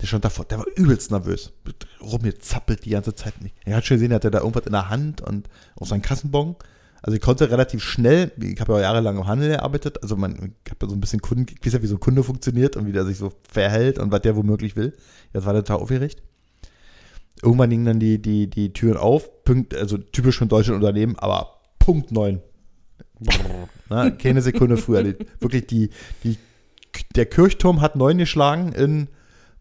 Der stand davor, der war übelst nervös. Rumgezappelt die ganze Zeit nicht. Er hat schon gesehen, er hatte da irgendwas in der Hand und auf seinen Kassenbon. Also ich konnte relativ schnell, ich habe ja auch jahrelang im Handel gearbeitet, also man, ich habe ja so ein bisschen Kunden, ich weiß ja, wie so ein Kunde funktioniert und wie der sich so verhält und was der womöglich will. Jetzt war der total aufgeregt. Irgendwann gingen dann die, die, die Türen auf, Punkt, also typisch für ein deutsches Unternehmen, aber Punkt 9. Na, keine Sekunde früher. Die, wirklich die, die, der Kirchturm hat neun geschlagen in,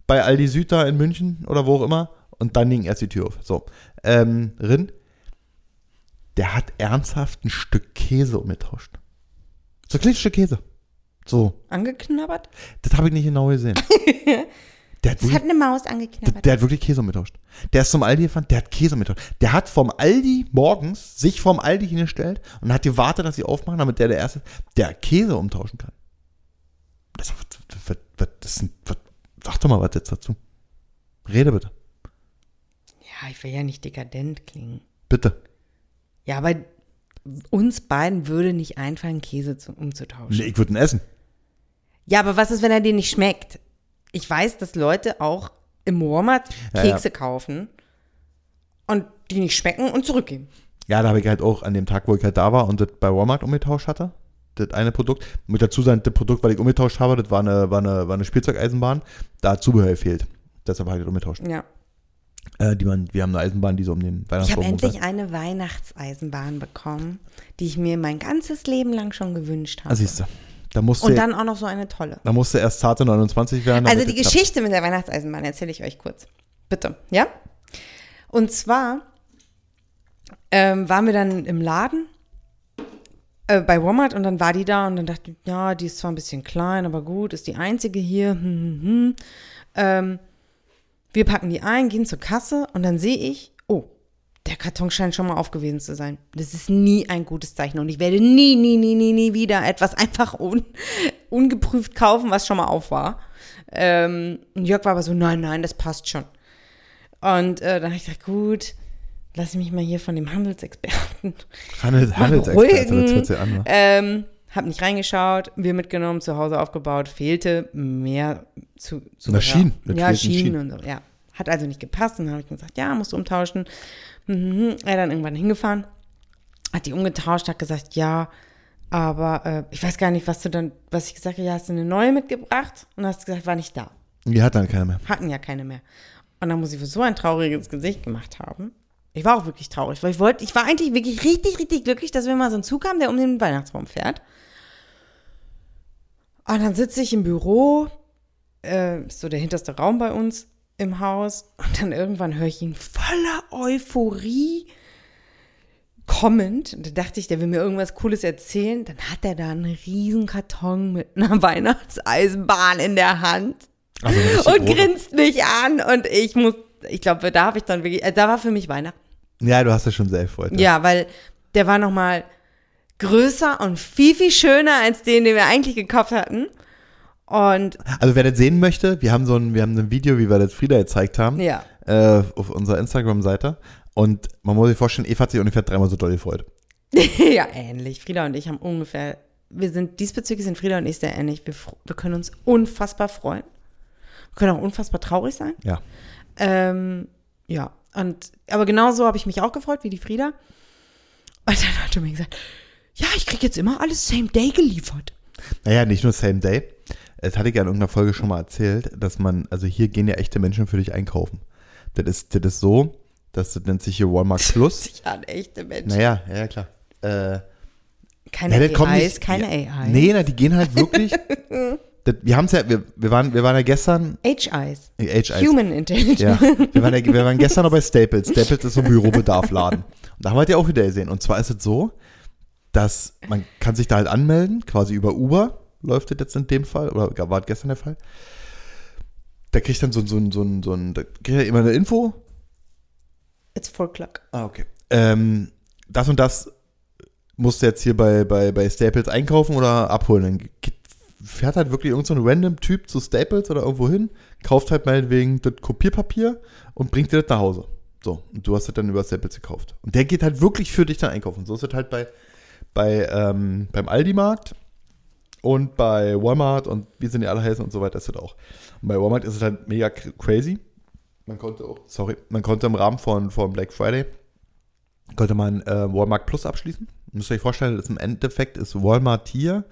bei Aldi Süd da in München oder wo auch immer und dann ging erst die Tür auf. So, ähm, Rin, der hat ernsthaft ein Stück Käse umgetauscht. So ein kleines Stück Käse. So, Angeknabbert? das habe ich nicht genau gesehen. Der hat, hat wirklich, eine Maus der, angeknabbert. der hat wirklich Käse umgetauscht. Der ist zum Aldi gefahren, der hat Käse umgetauscht. Der hat vom Aldi morgens sich vom Aldi hingestellt und hat gewartet, dass sie aufmachen, damit der der Erste der Käse umtauschen kann. Das, was, was, was, das ist ein, was, sag doch mal was jetzt dazu. Rede bitte. Ja, ich will ja nicht dekadent klingen. Bitte. Ja, aber uns beiden würde nicht einfallen, Käse zu, umzutauschen. Nee, ich würde ihn essen. Ja, aber was ist, wenn er dir nicht schmeckt? Ich weiß, dass Leute auch im Walmart Ja, Kekse kaufen und die nicht schmecken und zurückgeben. Ja, da habe ich halt auch an dem Tag, wo ich halt da war und das bei Walmart umgetauscht hatte, das eine Produkt, mit dazu sein, das Produkt, was ich umgetauscht habe, das war eine, war eine, war eine Spielzeugeisenbahn, da hat Zubehör gefehlt. Deshalb habe ich das umgetauscht. Ja. Äh, die man, wir haben eine Eisenbahn, die so um den Ich habe Weihnachtsbaum endlich eine Weihnachtseisenbahn bekommen, die ich mir mein ganzes Leben lang schon gewünscht habe. Ah, siehst du. Da musste, und dann auch noch so eine tolle. da musste erst zarte 29 werden. Also die. Geschichte mit der Weihnachtseisenbahn erzähle ich euch kurz. Bitte, ja? Und zwar ähm, waren wir dann im Laden äh, bei Walmart und dann war die da und dann dachte ich, ja, die ist zwar ein bisschen klein, aber gut, ist die einzige hier. Hm, hm, hm. Ähm, wir packen die ein, gehen zur Kasse und dann sehe ich, oh, der Karton scheint schon mal auf gewesen zu sein. Das ist nie ein gutes Zeichen und ich werde nie, nie, nie, nie, nie wieder etwas einfach un, ungeprüft kaufen, was schon mal auf war. Ähm, Jörg war aber so, nein, nein, das passt schon. Und äh, dann habe ich gedacht, gut, lass mich mal hier von dem Handelsexperten Handels, Handelsexperte, an. Ne? Ähm, hab nicht reingeschaut, wir mitgenommen, zu Hause aufgebaut, fehlte mehr zu, zu Na, Schienen, Ja, Schienen Schienen. und so, ja. Hat also nicht gepasst. Und dann habe ich gesagt, ja, musst du umtauschen. Mhm. Er dann irgendwann hingefahren, hat die umgetauscht, hat gesagt, ja, aber äh, ich weiß gar nicht, was du dann, was ich gesagt habe, ja, hast du eine neue mitgebracht? Und hast gesagt, war nicht da. Die hat dann keiner mehr. Hatten ja keine mehr. Und dann muss ich für so ein trauriges Gesicht gemacht haben. Ich war auch wirklich traurig, weil ich wollte, ich war eigentlich wirklich richtig, richtig glücklich, dass wir mal so einen Zug haben, der um den Weihnachtsbaum fährt. Und dann sitze ich im Büro, äh, ist so der hinterste Raum bei uns im Haus, und dann irgendwann höre ich ihn voller Euphorie kommend. Und da dachte ich, der will mir irgendwas Cooles erzählen. Dann hat er da einen riesen Karton mit einer Weihnachtseisenbahn in der Hand Also und grinst mich an und ich muss, ich glaube, da habe ich dann wirklich, äh, da war für mich Weihnachten. Ja, du hast ja schon sehr gefreut. Ja, weil der war noch mal größer und viel, viel schöner als den, den wir eigentlich gekauft hatten. Und Also wer das sehen möchte, wir haben so ein, wir haben ein Video, wie wir das Frieda gezeigt haben, ja, äh, auf unserer Instagram-Seite. Und man muss sich vorstellen, Eva hat sich ungefähr dreimal so doll gefreut. ja, ähnlich. Frieda und ich haben ungefähr, wir sind, diesbezüglich sind Frieda und ich sehr ähnlich. Wir, wir können uns unfassbar freuen. Wir können auch unfassbar traurig sein. Ja. Ähm, ja, und aber genauso habe ich mich auch gefreut wie die Frieda. Und dann hat er mir gesagt, ja, ich kriege jetzt immer alles same day geliefert. Naja, nicht nur Same Day. Das hatte ich ja in irgendeiner Folge schon mal erzählt, dass man, also hier gehen ja echte Menschen für dich einkaufen. Das ist, das ist so, dass das nennt sich hier Walmart Plus. Sich an echte Menschen. Naja, ja, klar. Äh, Keine ja, das AIs, nicht- keine ja, AI. Nee, na, die gehen halt wirklich. das, wir haben es ja, wir, wir, waren, wir waren ja gestern. HIs. HIs. Human Intelligence. Ja, wir waren, ja, wir waren gestern noch bei Staples. Staples ist so ein Bürobedarfladen. Und da haben wir halt ja auch wieder gesehen. Und zwar ist es so, dass man kann sich da halt anmelden, quasi über Uber läuft das jetzt in dem Fall, oder war das gestern der Fall. Da kriegt dann so, ein- so, ein- so, ein- so ein, da kriegt er immer eine Info. It's four o'clock. Ah, okay. Ähm, das und das musst du jetzt hier bei, bei, bei Staples einkaufen oder abholen. Dann geht, fährt halt wirklich irgendein so random Typ zu Staples oder irgendwo hin, kauft halt meinetwegen das Kopierpapier und bringt dir das nach Hause. So, und du hast das dann über Staples gekauft. Und der geht halt wirklich für dich dann einkaufen. So ist es halt bei, bei ähm, beim Aldi-Markt und bei Walmart und wie sind die alle heißen und so weiter ist das auch. Und bei Walmart ist es halt mega cr- crazy. Man konnte auch, sorry, man konnte im Rahmen von, von Black Friday konnte man äh, Walmart Plus abschließen. Müsst ihr euch vorstellen, das im Endeffekt ist Walmart hier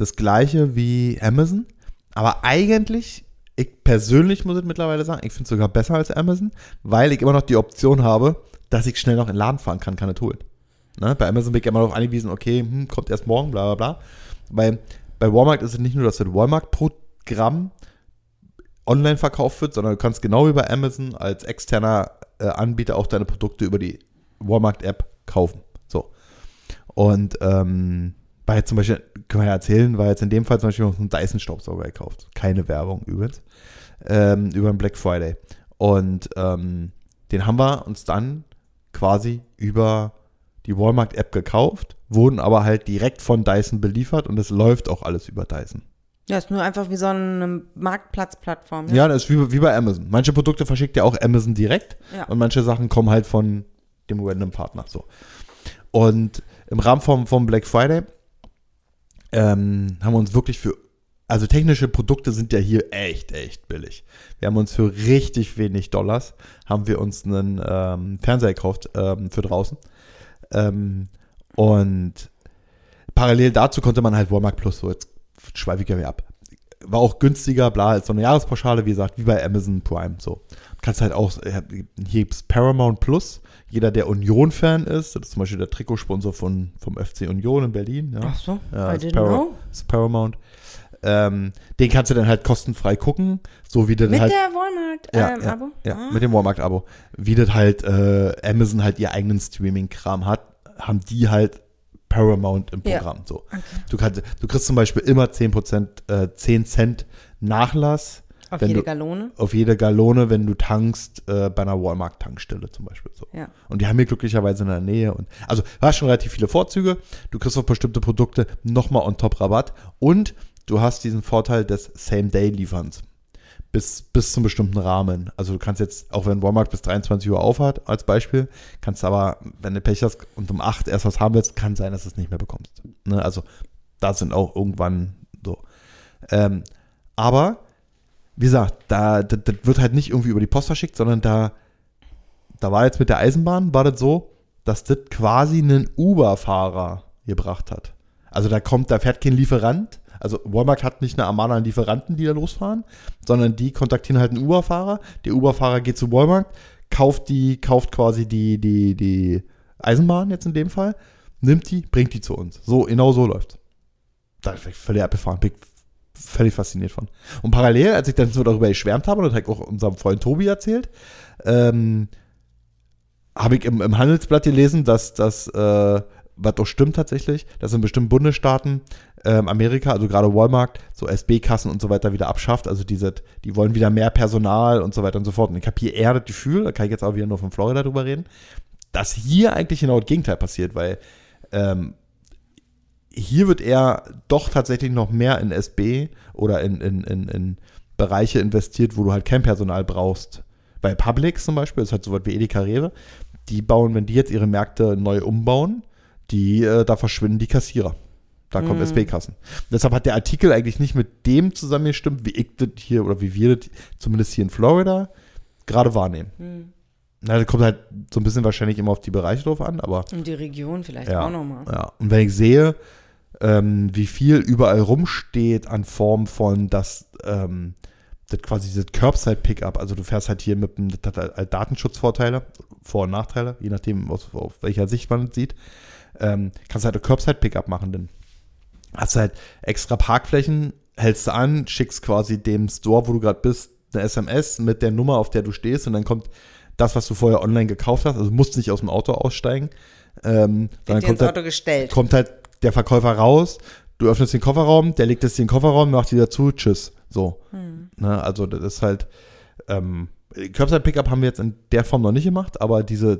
das gleiche wie Amazon. Aber eigentlich, ich persönlich muss ich mittlerweile sagen, ich finde es sogar besser als Amazon, weil ich immer noch die Option habe, dass ich schnell noch in den Laden fahren kann, kann ich holen. Ne? Bei Amazon bin ich immer darauf angewiesen, okay, hm, kommt erst morgen, bla bla bla. Bei, bei Walmart ist es nicht nur, dass das Walmart-Programm online verkauft wird, sondern du kannst genau wie bei Amazon als externer äh, Anbieter auch deine Produkte über die Walmart-App kaufen. So. Und ähm, jetzt zum Beispiel, können wir ja erzählen, war jetzt in dem Fall zum Beispiel einen Dyson-Staubsauger gekauft. Keine Werbung übrigens. Ähm, über den Black Friday. Und ähm, den haben wir uns dann quasi über die Walmart-App gekauft, wurden aber halt direkt von Dyson beliefert und es läuft auch alles über Dyson. Ja, ist nur einfach wie so eine Marktplatzplattform. Ne? Ja, das ist wie, wie bei Amazon. Manche Produkte verschickt ja auch Amazon direkt Ja. und manche Sachen kommen halt von dem random Partner. So. Und im Rahmen vom, vom Black Friday ähm, haben wir uns wirklich für, also technische Produkte sind ja hier echt, echt billig. Wir haben uns für richtig wenig Dollars, haben wir uns einen ähm, Fernseher gekauft ähm, für draußen. Ähm, und parallel dazu konnte man halt Walmart Plus, so jetzt schweife ich ja wieder ab. War auch günstiger, bla, ist so eine Jahrespauschale, wie gesagt, wie bei Amazon Prime, so. Kannst halt auch, äh, hier gibt's Paramount Plus, jeder, der Union-Fan ist, das ist zum Beispiel der Trikotsponsor von, vom FC Union in Berlin, ja. Ach so, Ja, I ist didn't Para- know. ist Paramount. Ähm, den kannst du dann halt kostenfrei gucken, so wie du Mit halt der Walmart ja, ähm, ja, Abo? Ja, Ah. mit dem Walmart-Abo. Wie das halt äh, Amazon halt ihr eigenen Streaming-Kram hat, haben die halt Paramount im. Programm. So. Du, kannst, du kriegst zum Beispiel immer 10%, äh, 10 Cent Nachlass Auf jede du- Gallone. auf jede Gallone, wenn du tankst äh, bei einer Walmart-Tankstelle zum Beispiel. So. Ja. Und die haben hier glücklicherweise in der Nähe. Und, also du hast schon relativ viele Vorzüge. Du kriegst auf bestimmte Produkte nochmal on top Rabatt. Und du hast diesen Vorteil des Same-Day-Lieferns. Bis, bis zum bestimmten Rahmen. Also du kannst jetzt, auch wenn Walmart bis 23 Uhr aufhat, als Beispiel, kannst aber, wenn du Pech hast und um 8 erst was haben willst, kann sein, dass du es nicht mehr bekommst. Ne? Also da sind auch irgendwann so. Ähm, aber, wie gesagt, da, das, das wird halt nicht irgendwie über die Post verschickt, sondern da, da war jetzt mit der Eisenbahn, war das so, dass das quasi einen Uber-Fahrer gebracht hat. Also da kommt, da fährt kein Lieferant. Also Walmart hat nicht eine Armada an Lieferanten, die da losfahren, sondern die kontaktieren halt einen Uber-Fahrer. Der Uber-Fahrer geht zu Walmart, kauft die, kauft quasi die, die, die Eisenbahn jetzt in dem Fall, nimmt die, bringt die zu uns. So, genau so läuft. Da bin ich völlig abgefahren, bin völlig fasziniert von. Und parallel, als ich dann so darüber geschwärmt habe, und das habe ich auch unserem Freund Tobi erzählt, ähm, habe ich im, im Handelsblatt gelesen, dass das, äh, was doch stimmt tatsächlich, dass in bestimmten Bundesstaaten ähm, Amerika, also gerade Walmart, so SB-Kassen und so weiter wieder abschafft. Also diese, die wollen wieder mehr Personal und so weiter und so fort. Und ich habe hier eher das Gefühl, da kann ich jetzt auch wieder nur von Florida drüber reden, dass hier eigentlich genau das Gegenteil passiert, weil ähm, hier wird eher doch tatsächlich noch mehr in SB oder in, in, in, in Bereiche investiert, wo du halt kein Personal brauchst. Bei Publix zum Beispiel, das ist halt so was wie Edeka Rewe, die bauen, wenn die jetzt ihre Märkte neu umbauen, die, äh, da verschwinden die Kassierer. Da kommen Mhm. SB-Kassen. Deshalb hat der Artikel eigentlich nicht mit dem zusammengestimmt, wie ich das hier oder wie wir das zumindest hier in Florida gerade wahrnehmen. Hm. Na, das kommt halt so ein bisschen wahrscheinlich immer auf die Bereiche drauf an, aber Und die Region vielleicht Ja. auch nochmal. ja, und wenn ich sehe, ähm, wie viel überall rumsteht an Form von, dass ähm, das quasi dieses Curbside-Pickup, also du fährst halt hier mit dem, das hat halt Datenschutzvorteile, Vor- und Nachteile, je nachdem, aus, auf welcher Sicht man es sieht, ähm, kannst halt ein Curbside-Pickup machen, denn hast halt extra Parkflächen, hältst du an, schickst quasi dem Store, wo du gerade bist, eine SMS mit der Nummer, auf der du stehst und dann kommt das, was du vorher online gekauft hast, also du musst nicht aus dem Auto aussteigen, ähm, dir kommt ins halt, Auto gestellt. kommt halt der Verkäufer raus, du öffnest den Kofferraum, der legt es in den Kofferraum, macht wieder zu, tschüss. So. Hm. Ne, also das ist halt, ähm, Curbside Pickup haben wir jetzt in der Form noch nicht gemacht, aber diese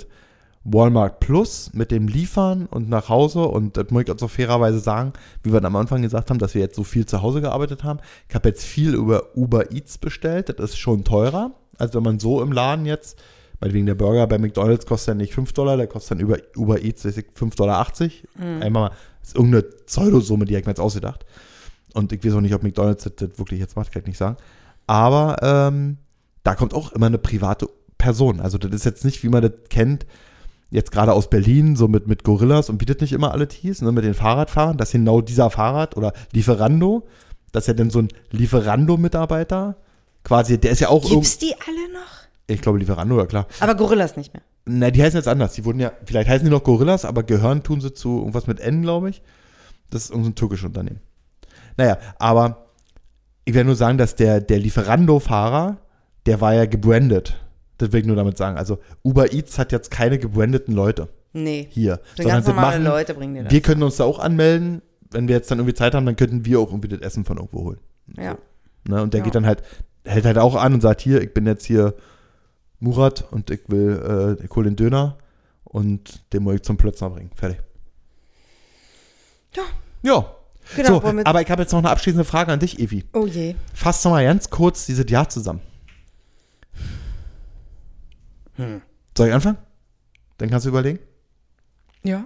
Walmart Plus mit dem Liefern und nach Hause und das muss ich auch so fairerweise sagen, wie wir am Anfang gesagt haben, dass wir jetzt so viel zu Hause gearbeitet haben. Ich habe jetzt viel über Uber Eats bestellt, das ist schon teurer, als wenn man so im Laden jetzt, weil wegen der Burger bei McDonalds kostet ja nicht 5 Dollar, der kostet dann über Uber Eats weiß ich, 5,80 Dollar. Einmal mal, das ist irgendeine Pseudosumme, die habe ich mir jetzt ausgedacht. Und ich weiß auch nicht, ob McDonalds das, das wirklich jetzt macht, kann ich nicht sagen. Aber ähm, da kommt auch immer eine private Person. Also das ist jetzt nicht, wie man das kennt, jetzt gerade aus Berlin, so mit, mit Gorillas und bietet nicht immer alle Tees, ne, mit den Fahrradfahrern, dass genau dieser Fahrrad oder Lieferando, dass ja dann so ein Lieferando-Mitarbeiter quasi, der ist ja auch Gibt's die alle noch? ich glaube Lieferando, ja klar. Aber Gorillas nicht mehr. Na, die heißen jetzt anders. Die wurden ja, vielleicht heißen die noch Gorillas, aber gehören tun sie zu irgendwas mit N, glaube ich. Das ist irgendein türkisches Unternehmen. Naja, aber ich werde nur sagen, dass der, der Lieferando-Fahrer, der war ja gebrandet. Das will ich nur damit sagen. Also Uber Eats hat jetzt keine gebrandeten Leute Nee. hier. So ganz sie normale Leute bringen dir das. wir können uns da auch anmelden, wenn wir jetzt dann irgendwie Zeit haben, dann könnten wir auch irgendwie das Essen von irgendwo holen. Ja. Ne? Und der Ja. geht dann halt, hält halt auch an und sagt, hier, ich bin jetzt hier Murat und ich will, äh, ich hol den Döner und den muss ich zum Plötzner bringen. Fertig. Ja. Ja. Genau, so, aber ich habe jetzt noch eine abschließende Frage an dich, Evi. Oh je. Fass doch mal ganz kurz dieses Jahr zusammen. Hm. Soll ich anfangen? Dann kannst du überlegen. Ja.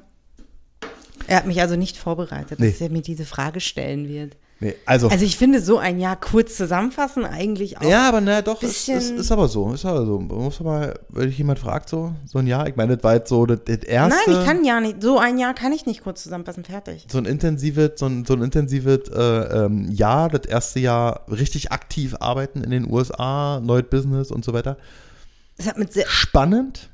Er hat mich also nicht vorbereitet, Nee. dass er mir diese Frage stellen wird. Nee, also. Also ich finde so ein Jahr kurz zusammenfassen eigentlich auch. ja, aber na doch, es, bisschen- es ist aber so. Ist aber so. Man muss aber, wenn dich jemand fragt, so, so ein Jahr, ich meine, das war jetzt so das, das erste. Nein, ich kann ja nicht. So ein Jahr kann ich nicht kurz zusammenfassen. Fertig. so ein intensives, so ein, so ein intensives äh, ähm, Jahr, das erste Jahr richtig aktiv arbeiten in den USA, neues Business und so weiter. Es hat mit sehr, Spannend,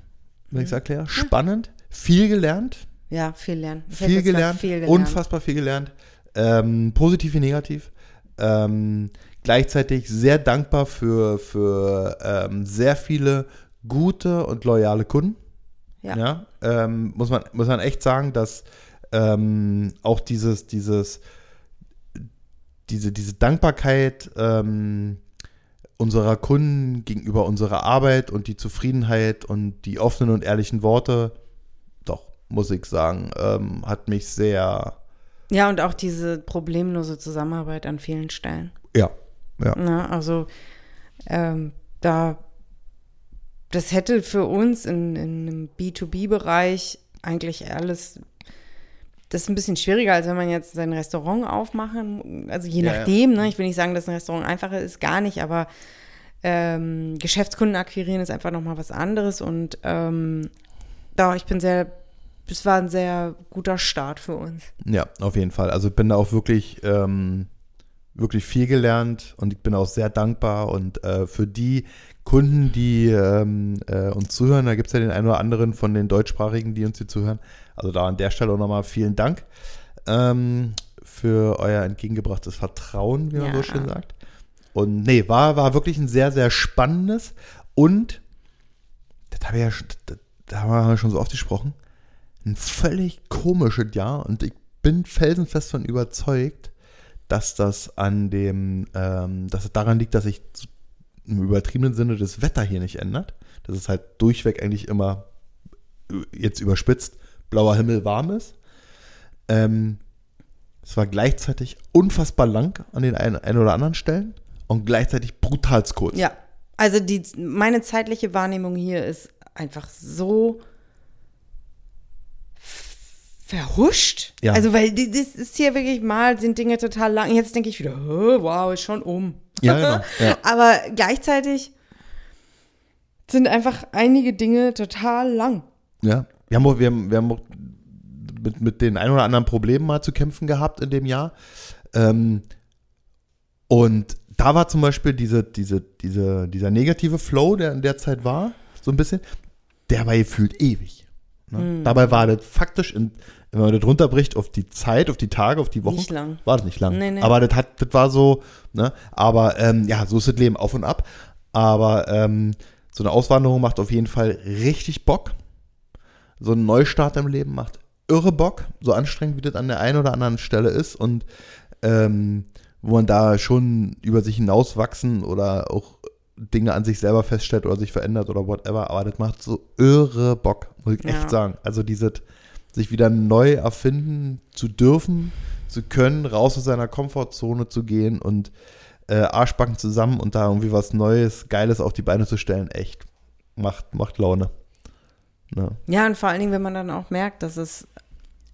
wenn ich es erkläre, spannend, viel gelernt, ja, viel lernen. Viel gelernt, viel gelernt. unfassbar viel gelernt, ähm, positiv wie negativ. Ähm, gleichzeitig sehr dankbar für, für ähm, sehr viele gute und loyale Kunden. Ja. Ja, ähm, muss, man, muss man echt sagen, dass ähm, auch dieses, dieses, diese, diese Dankbarkeit ähm, unserer Kunden gegenüber unserer Arbeit und die Zufriedenheit und die offenen und ehrlichen Worte, doch, muss ich sagen, ähm, hat mich sehr, Ja, und auch diese problemlose Zusammenarbeit an vielen Stellen. ja, ja, Na, also ähm, da das hätte für uns in, in einem B2B-Bereich eigentlich alles das ist ein bisschen schwieriger, als wenn man jetzt sein Restaurant aufmachen, also je Ja, ja. nachdem, ne? ich will nicht sagen, dass ein Restaurant einfacher ist, gar nicht, aber ähm, Geschäftskunden akquirieren ist einfach nochmal was anderes und ähm, da, ich bin sehr, es war ein sehr guter Start für uns. ja, auf jeden Fall. Also ich bin da auch wirklich, ähm, wirklich viel gelernt und ich bin auch sehr dankbar und äh, für die Kunden, die ähm, äh, uns zuhören, da gibt es ja den einen oder anderen von den Deutschsprachigen, die uns hier zuhören. Also da an der Stelle auch nochmal vielen Dank ähm, für euer entgegengebrachtes Vertrauen, wie man Ja. so schön sagt. Und nee, war, war wirklich ein sehr, sehr spannendes und das habe ich ja schon, da haben wir schon so oft gesprochen, ein völlig komisches Jahr und ich bin felsenfest von überzeugt, dass das an dem, ähm, dass es daran liegt, dass sich im übertriebenen Sinne das Wetter hier nicht ändert. Dass es halt durchweg eigentlich immer jetzt überspitzt blauer Himmel warm ist. Ähm, es war gleichzeitig unfassbar lang an den ein, ein oder anderen Stellen und gleichzeitig brutal kurz. Ja, also die, meine zeitliche Wahrnehmung hier ist einfach so verhuscht. Ja. Also, weil das ist hier wirklich mal, sind Dinge total lang. Jetzt denke ich wieder, "Hä, wow, ist schon um. Ja, genau, ja. Aber gleichzeitig sind einfach einige Dinge total lang. Ja. Wir haben, auch, wir haben, wir haben mit, mit den ein oder anderen Problemen mal zu kämpfen gehabt in dem Jahr. Ähm, und da war zum Beispiel diese, diese, diese, dieser negative Flow, der in der Zeit war, so ein bisschen, der war gefühlt ewig. Ne? Dabei war das faktisch, in, wenn man das runterbricht auf die Zeit, auf die Tage, auf die Wochen, Nicht lang. war das nicht lang. Nee, nee. Aber das, hat, das war so, ne? aber ähm, ja, so ist das Leben auf und ab. Aber ähm, so eine Auswanderung macht auf jeden Fall richtig Bock. So ein Neustart im Leben macht irre Bock, so anstrengend wie das an der einen oder anderen Stelle ist und ähm, wo man da schon über sich hinauswachsen oder auch Dinge an sich selber feststellt oder sich verändert oder whatever, aber das macht so irre Bock, muss ich Ja. echt sagen. Also dieses sich wieder neu erfinden zu dürfen, zu können, raus aus seiner Komfortzone zu gehen und äh, Arschbacken zusammen und da irgendwie was Neues, Geiles auf die Beine zu stellen, echt macht, macht Laune. Ne? Ja, und vor allen Dingen, wenn man dann auch merkt, dass es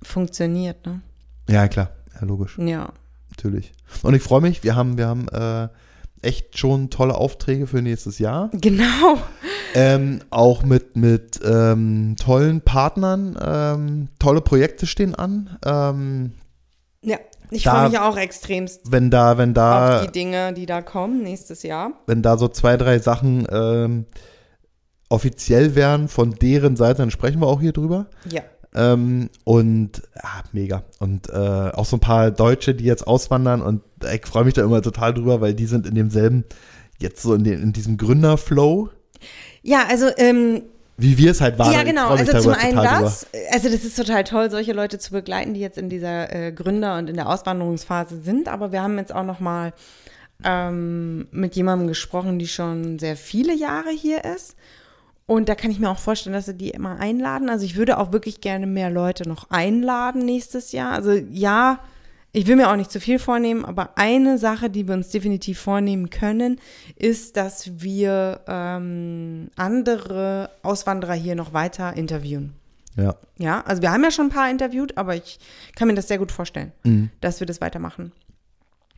funktioniert, ne? Ja, klar, ja, logisch, Ja. natürlich. Und ich freue mich, wir haben, wir haben äh, echt schon tolle Aufträge für nächstes Jahr. Genau. Ähm, auch mit, mit ähm, tollen Partnern, ähm, tolle Projekte stehen an. Ähm, Ja. Ich freue mich auch extremst wenn da, wenn da, auf die Dinge, die da kommen nächstes Jahr. wenn da so zwei, drei Sachen ähm, offiziell wären von deren Seite, dann sprechen wir auch hier drüber. Ja. Ähm, und ja, mega. Und äh, auch so ein paar Deutsche, die jetzt auswandern und ich freue mich da immer total drüber, weil die sind in demselben, jetzt so in, den, in diesem Gründerflow. Ja, also ähm, wie wir es halt waren. Ja, genau. Also zum einen total drüber. das. Also das ist total toll, solche Leute zu begleiten, die jetzt in dieser äh, Gründer- und in der Auswanderungsphase sind. Aber wir haben jetzt auch noch mal ähm, mit jemandem gesprochen, die schon sehr viele Jahre hier ist. Und da kann ich mir auch vorstellen, dass sie die immer einladen. Also ich würde auch wirklich gerne mehr Leute noch einladen nächstes Jahr. Also ja, ich will mir auch nicht zu viel vornehmen, aber eine Sache, die wir uns definitiv vornehmen können, ist, dass wir ähm, andere Auswanderer hier noch weiter interviewen. Ja. Ja, also wir haben ja schon ein paar interviewt, aber ich kann mir das sehr gut vorstellen, Mhm. dass wir das weitermachen.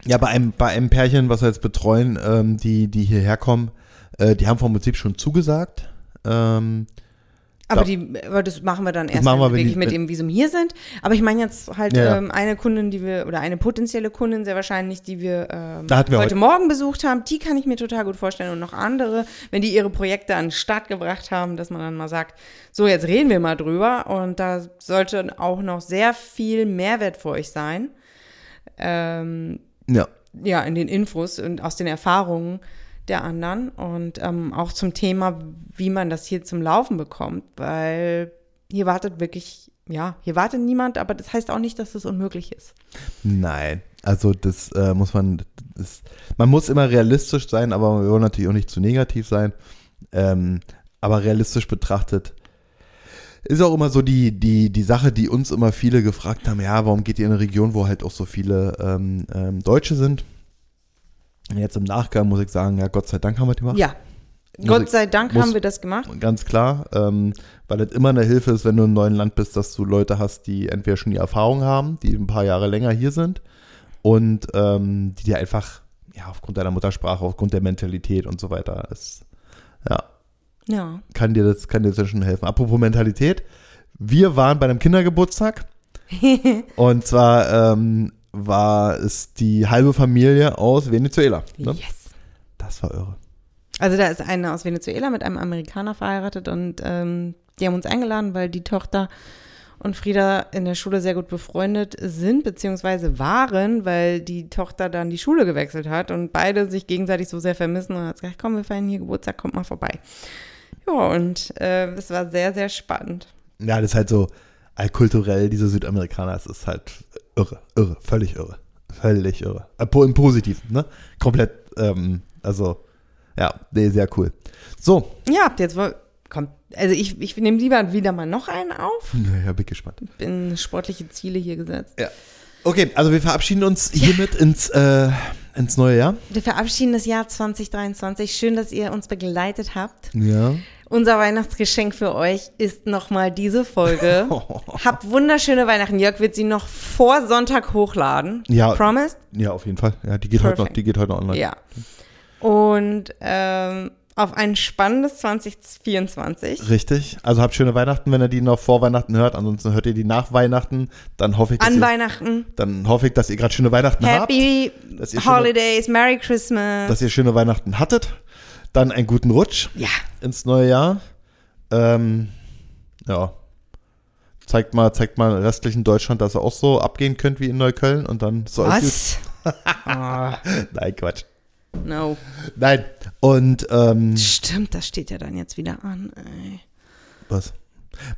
Ja, bei einem, bei einem Pärchen, was wir jetzt betreuen, ähm, die, die hierher kommen, äh, die haben vom Prinzip schon zugesagt. Ähm, Aber, Da- die, aber das machen wir dann erst, wir, wenn wir wirklich mit dem Visum hier sind. Aber ich meine jetzt halt Ja, ähm, eine Kundin, die wir, oder eine potenzielle Kundin sehr wahrscheinlich, die wir, ähm, heute heute- Morgen besucht haben, die kann ich mir total gut vorstellen. Und noch andere, wenn die ihre Projekte an den Start gebracht haben, dass man dann mal sagt, so jetzt reden wir mal drüber. Und da sollte auch noch sehr viel Mehrwert für euch sein. Ähm, ja. ja, in den Infos und aus den Erfahrungen der anderen und ähm, auch zum Thema, wie man das hier zum Laufen bekommt, weil hier wartet wirklich, ja, hier wartet niemand, aber das heißt auch nicht, dass es unmöglich ist. Nein, also das äh, muss man, das, man muss immer realistisch sein, aber wir wollen natürlich auch nicht zu negativ sein. Ähm, aber realistisch betrachtet ist auch immer so die, die, die Sache, die uns immer viele gefragt haben, ja, warum geht ihr in eine Region, wo halt auch so viele ähm, ähm, Deutsche sind? Und jetzt im Nachgang muss ich sagen, ja, Gott sei Dank haben wir die gemacht. Ja, Muss Gott ich- sei Dank muss- haben wir das gemacht. Ganz klar, ähm, weil es immer eine Hilfe ist, wenn du im neuen Land bist, dass du Leute hast, die entweder schon die Erfahrung haben, die ein paar Jahre länger hier sind und ähm, die dir einfach, ja, aufgrund deiner Muttersprache, aufgrund der Mentalität und so weiter, ist, ja, Ja. kann dir das, kann dir das schon helfen. Apropos Mentalität, wir waren bei einem Kindergeburtstag und zwar ähm, war es die halbe Familie aus Venezuela. Ne? Yes. Das war irre. Also da ist eine aus Venezuela mit einem Amerikaner verheiratet und ähm, die haben uns eingeladen, weil die Tochter und Frieda in der Schule sehr gut befreundet sind, beziehungsweise waren, weil die Tochter dann die Schule gewechselt hat und beide sich gegenseitig so sehr vermissen und hat gesagt, komm, wir feiern hier Geburtstag, kommt mal vorbei. Ja, und äh, es war sehr, sehr spannend. Ja, das ist halt so allkulturell, diese Südamerikaner, es ist halt irre, irre, völlig irre. Völlig irre. Äh, Im Positiven, ne? Komplett, ähm, also, ja, nee, sehr cool. So, Ja, jetzt woll- kommt, also ich, ich nehme lieber wieder mal noch einen auf. ja, bin gespannt. Bin sportliche Ziele hier gesetzt. Ja. Okay, also wir verabschieden uns hiermit ins, äh, ins neue Jahr. Wir verabschieden das Jahr 2023. Schön, dass ihr uns begleitet habt. Ja. Unser Weihnachtsgeschenk für euch ist nochmal diese Folge. Habt wunderschöne Weihnachten. Jörg wird sie noch vor Sonntag hochladen. Ja. Promised? Ja, auf jeden Fall. Ja, die geht heute noch, die geht heute noch online. Ja. Und ähm, auf ein spannendes 2024. Richtig. Also habt schöne Weihnachten, wenn ihr die noch vor Weihnachten hört. Ansonsten hört ihr die nach Weihnachten. Dann hoffe ich, dass, An ihr, Weihnachten. dann hoffe ich, dass ihr gerade schöne Weihnachten habt. Happy ihr schöne- Holidays, Merry Christmas. dass ihr schöne Weihnachten hattet. Dann einen guten Rutsch ja. ins neue Jahr. Ähm, ja. Zeigt mal, zeigt mal restlichen Deutschland, dass ihr auch so abgehen könnt wie in Neukölln und dann so alles Was? Nein, Quatsch. no. Nein. Und ähm, Stimmt, das steht ja dann jetzt wieder an. Ey. was?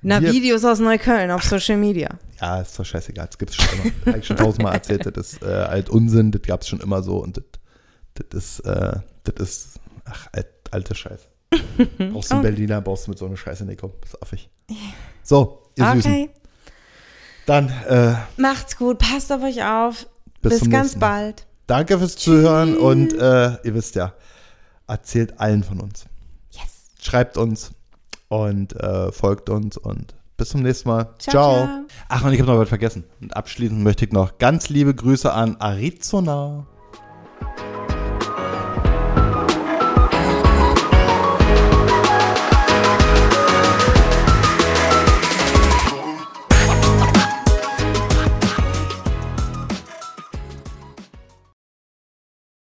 Na, Wir- Videos aus Neukölln auf Social Media. Ja, ist doch scheißegal. Das gibt's schon immer. Habe ich schon tausendmal erzählt. Das ist äh, alt Unsinn. Das gab's schon immer so und das, das ist, äh, das ist, ach, alt, alte Scheiße. Brauchst du einen Okay. Berliner, brauchst du mit so einer Scheiße nicht kommen. Das ist affig. So, ihr Süßen. Okay. Dann, äh, Macht's gut, passt auf euch auf. Bis Bis, ganz bald. Danke fürs Zuhören und äh, ihr wisst ja, erzählt allen von uns. Yes. Schreibt uns und äh, folgt uns und bis zum nächsten Mal. Ciao, ciao. ciao. Ach, und ich habe noch was vergessen. Und abschließend möchte ich noch ganz liebe Grüße an Arizona.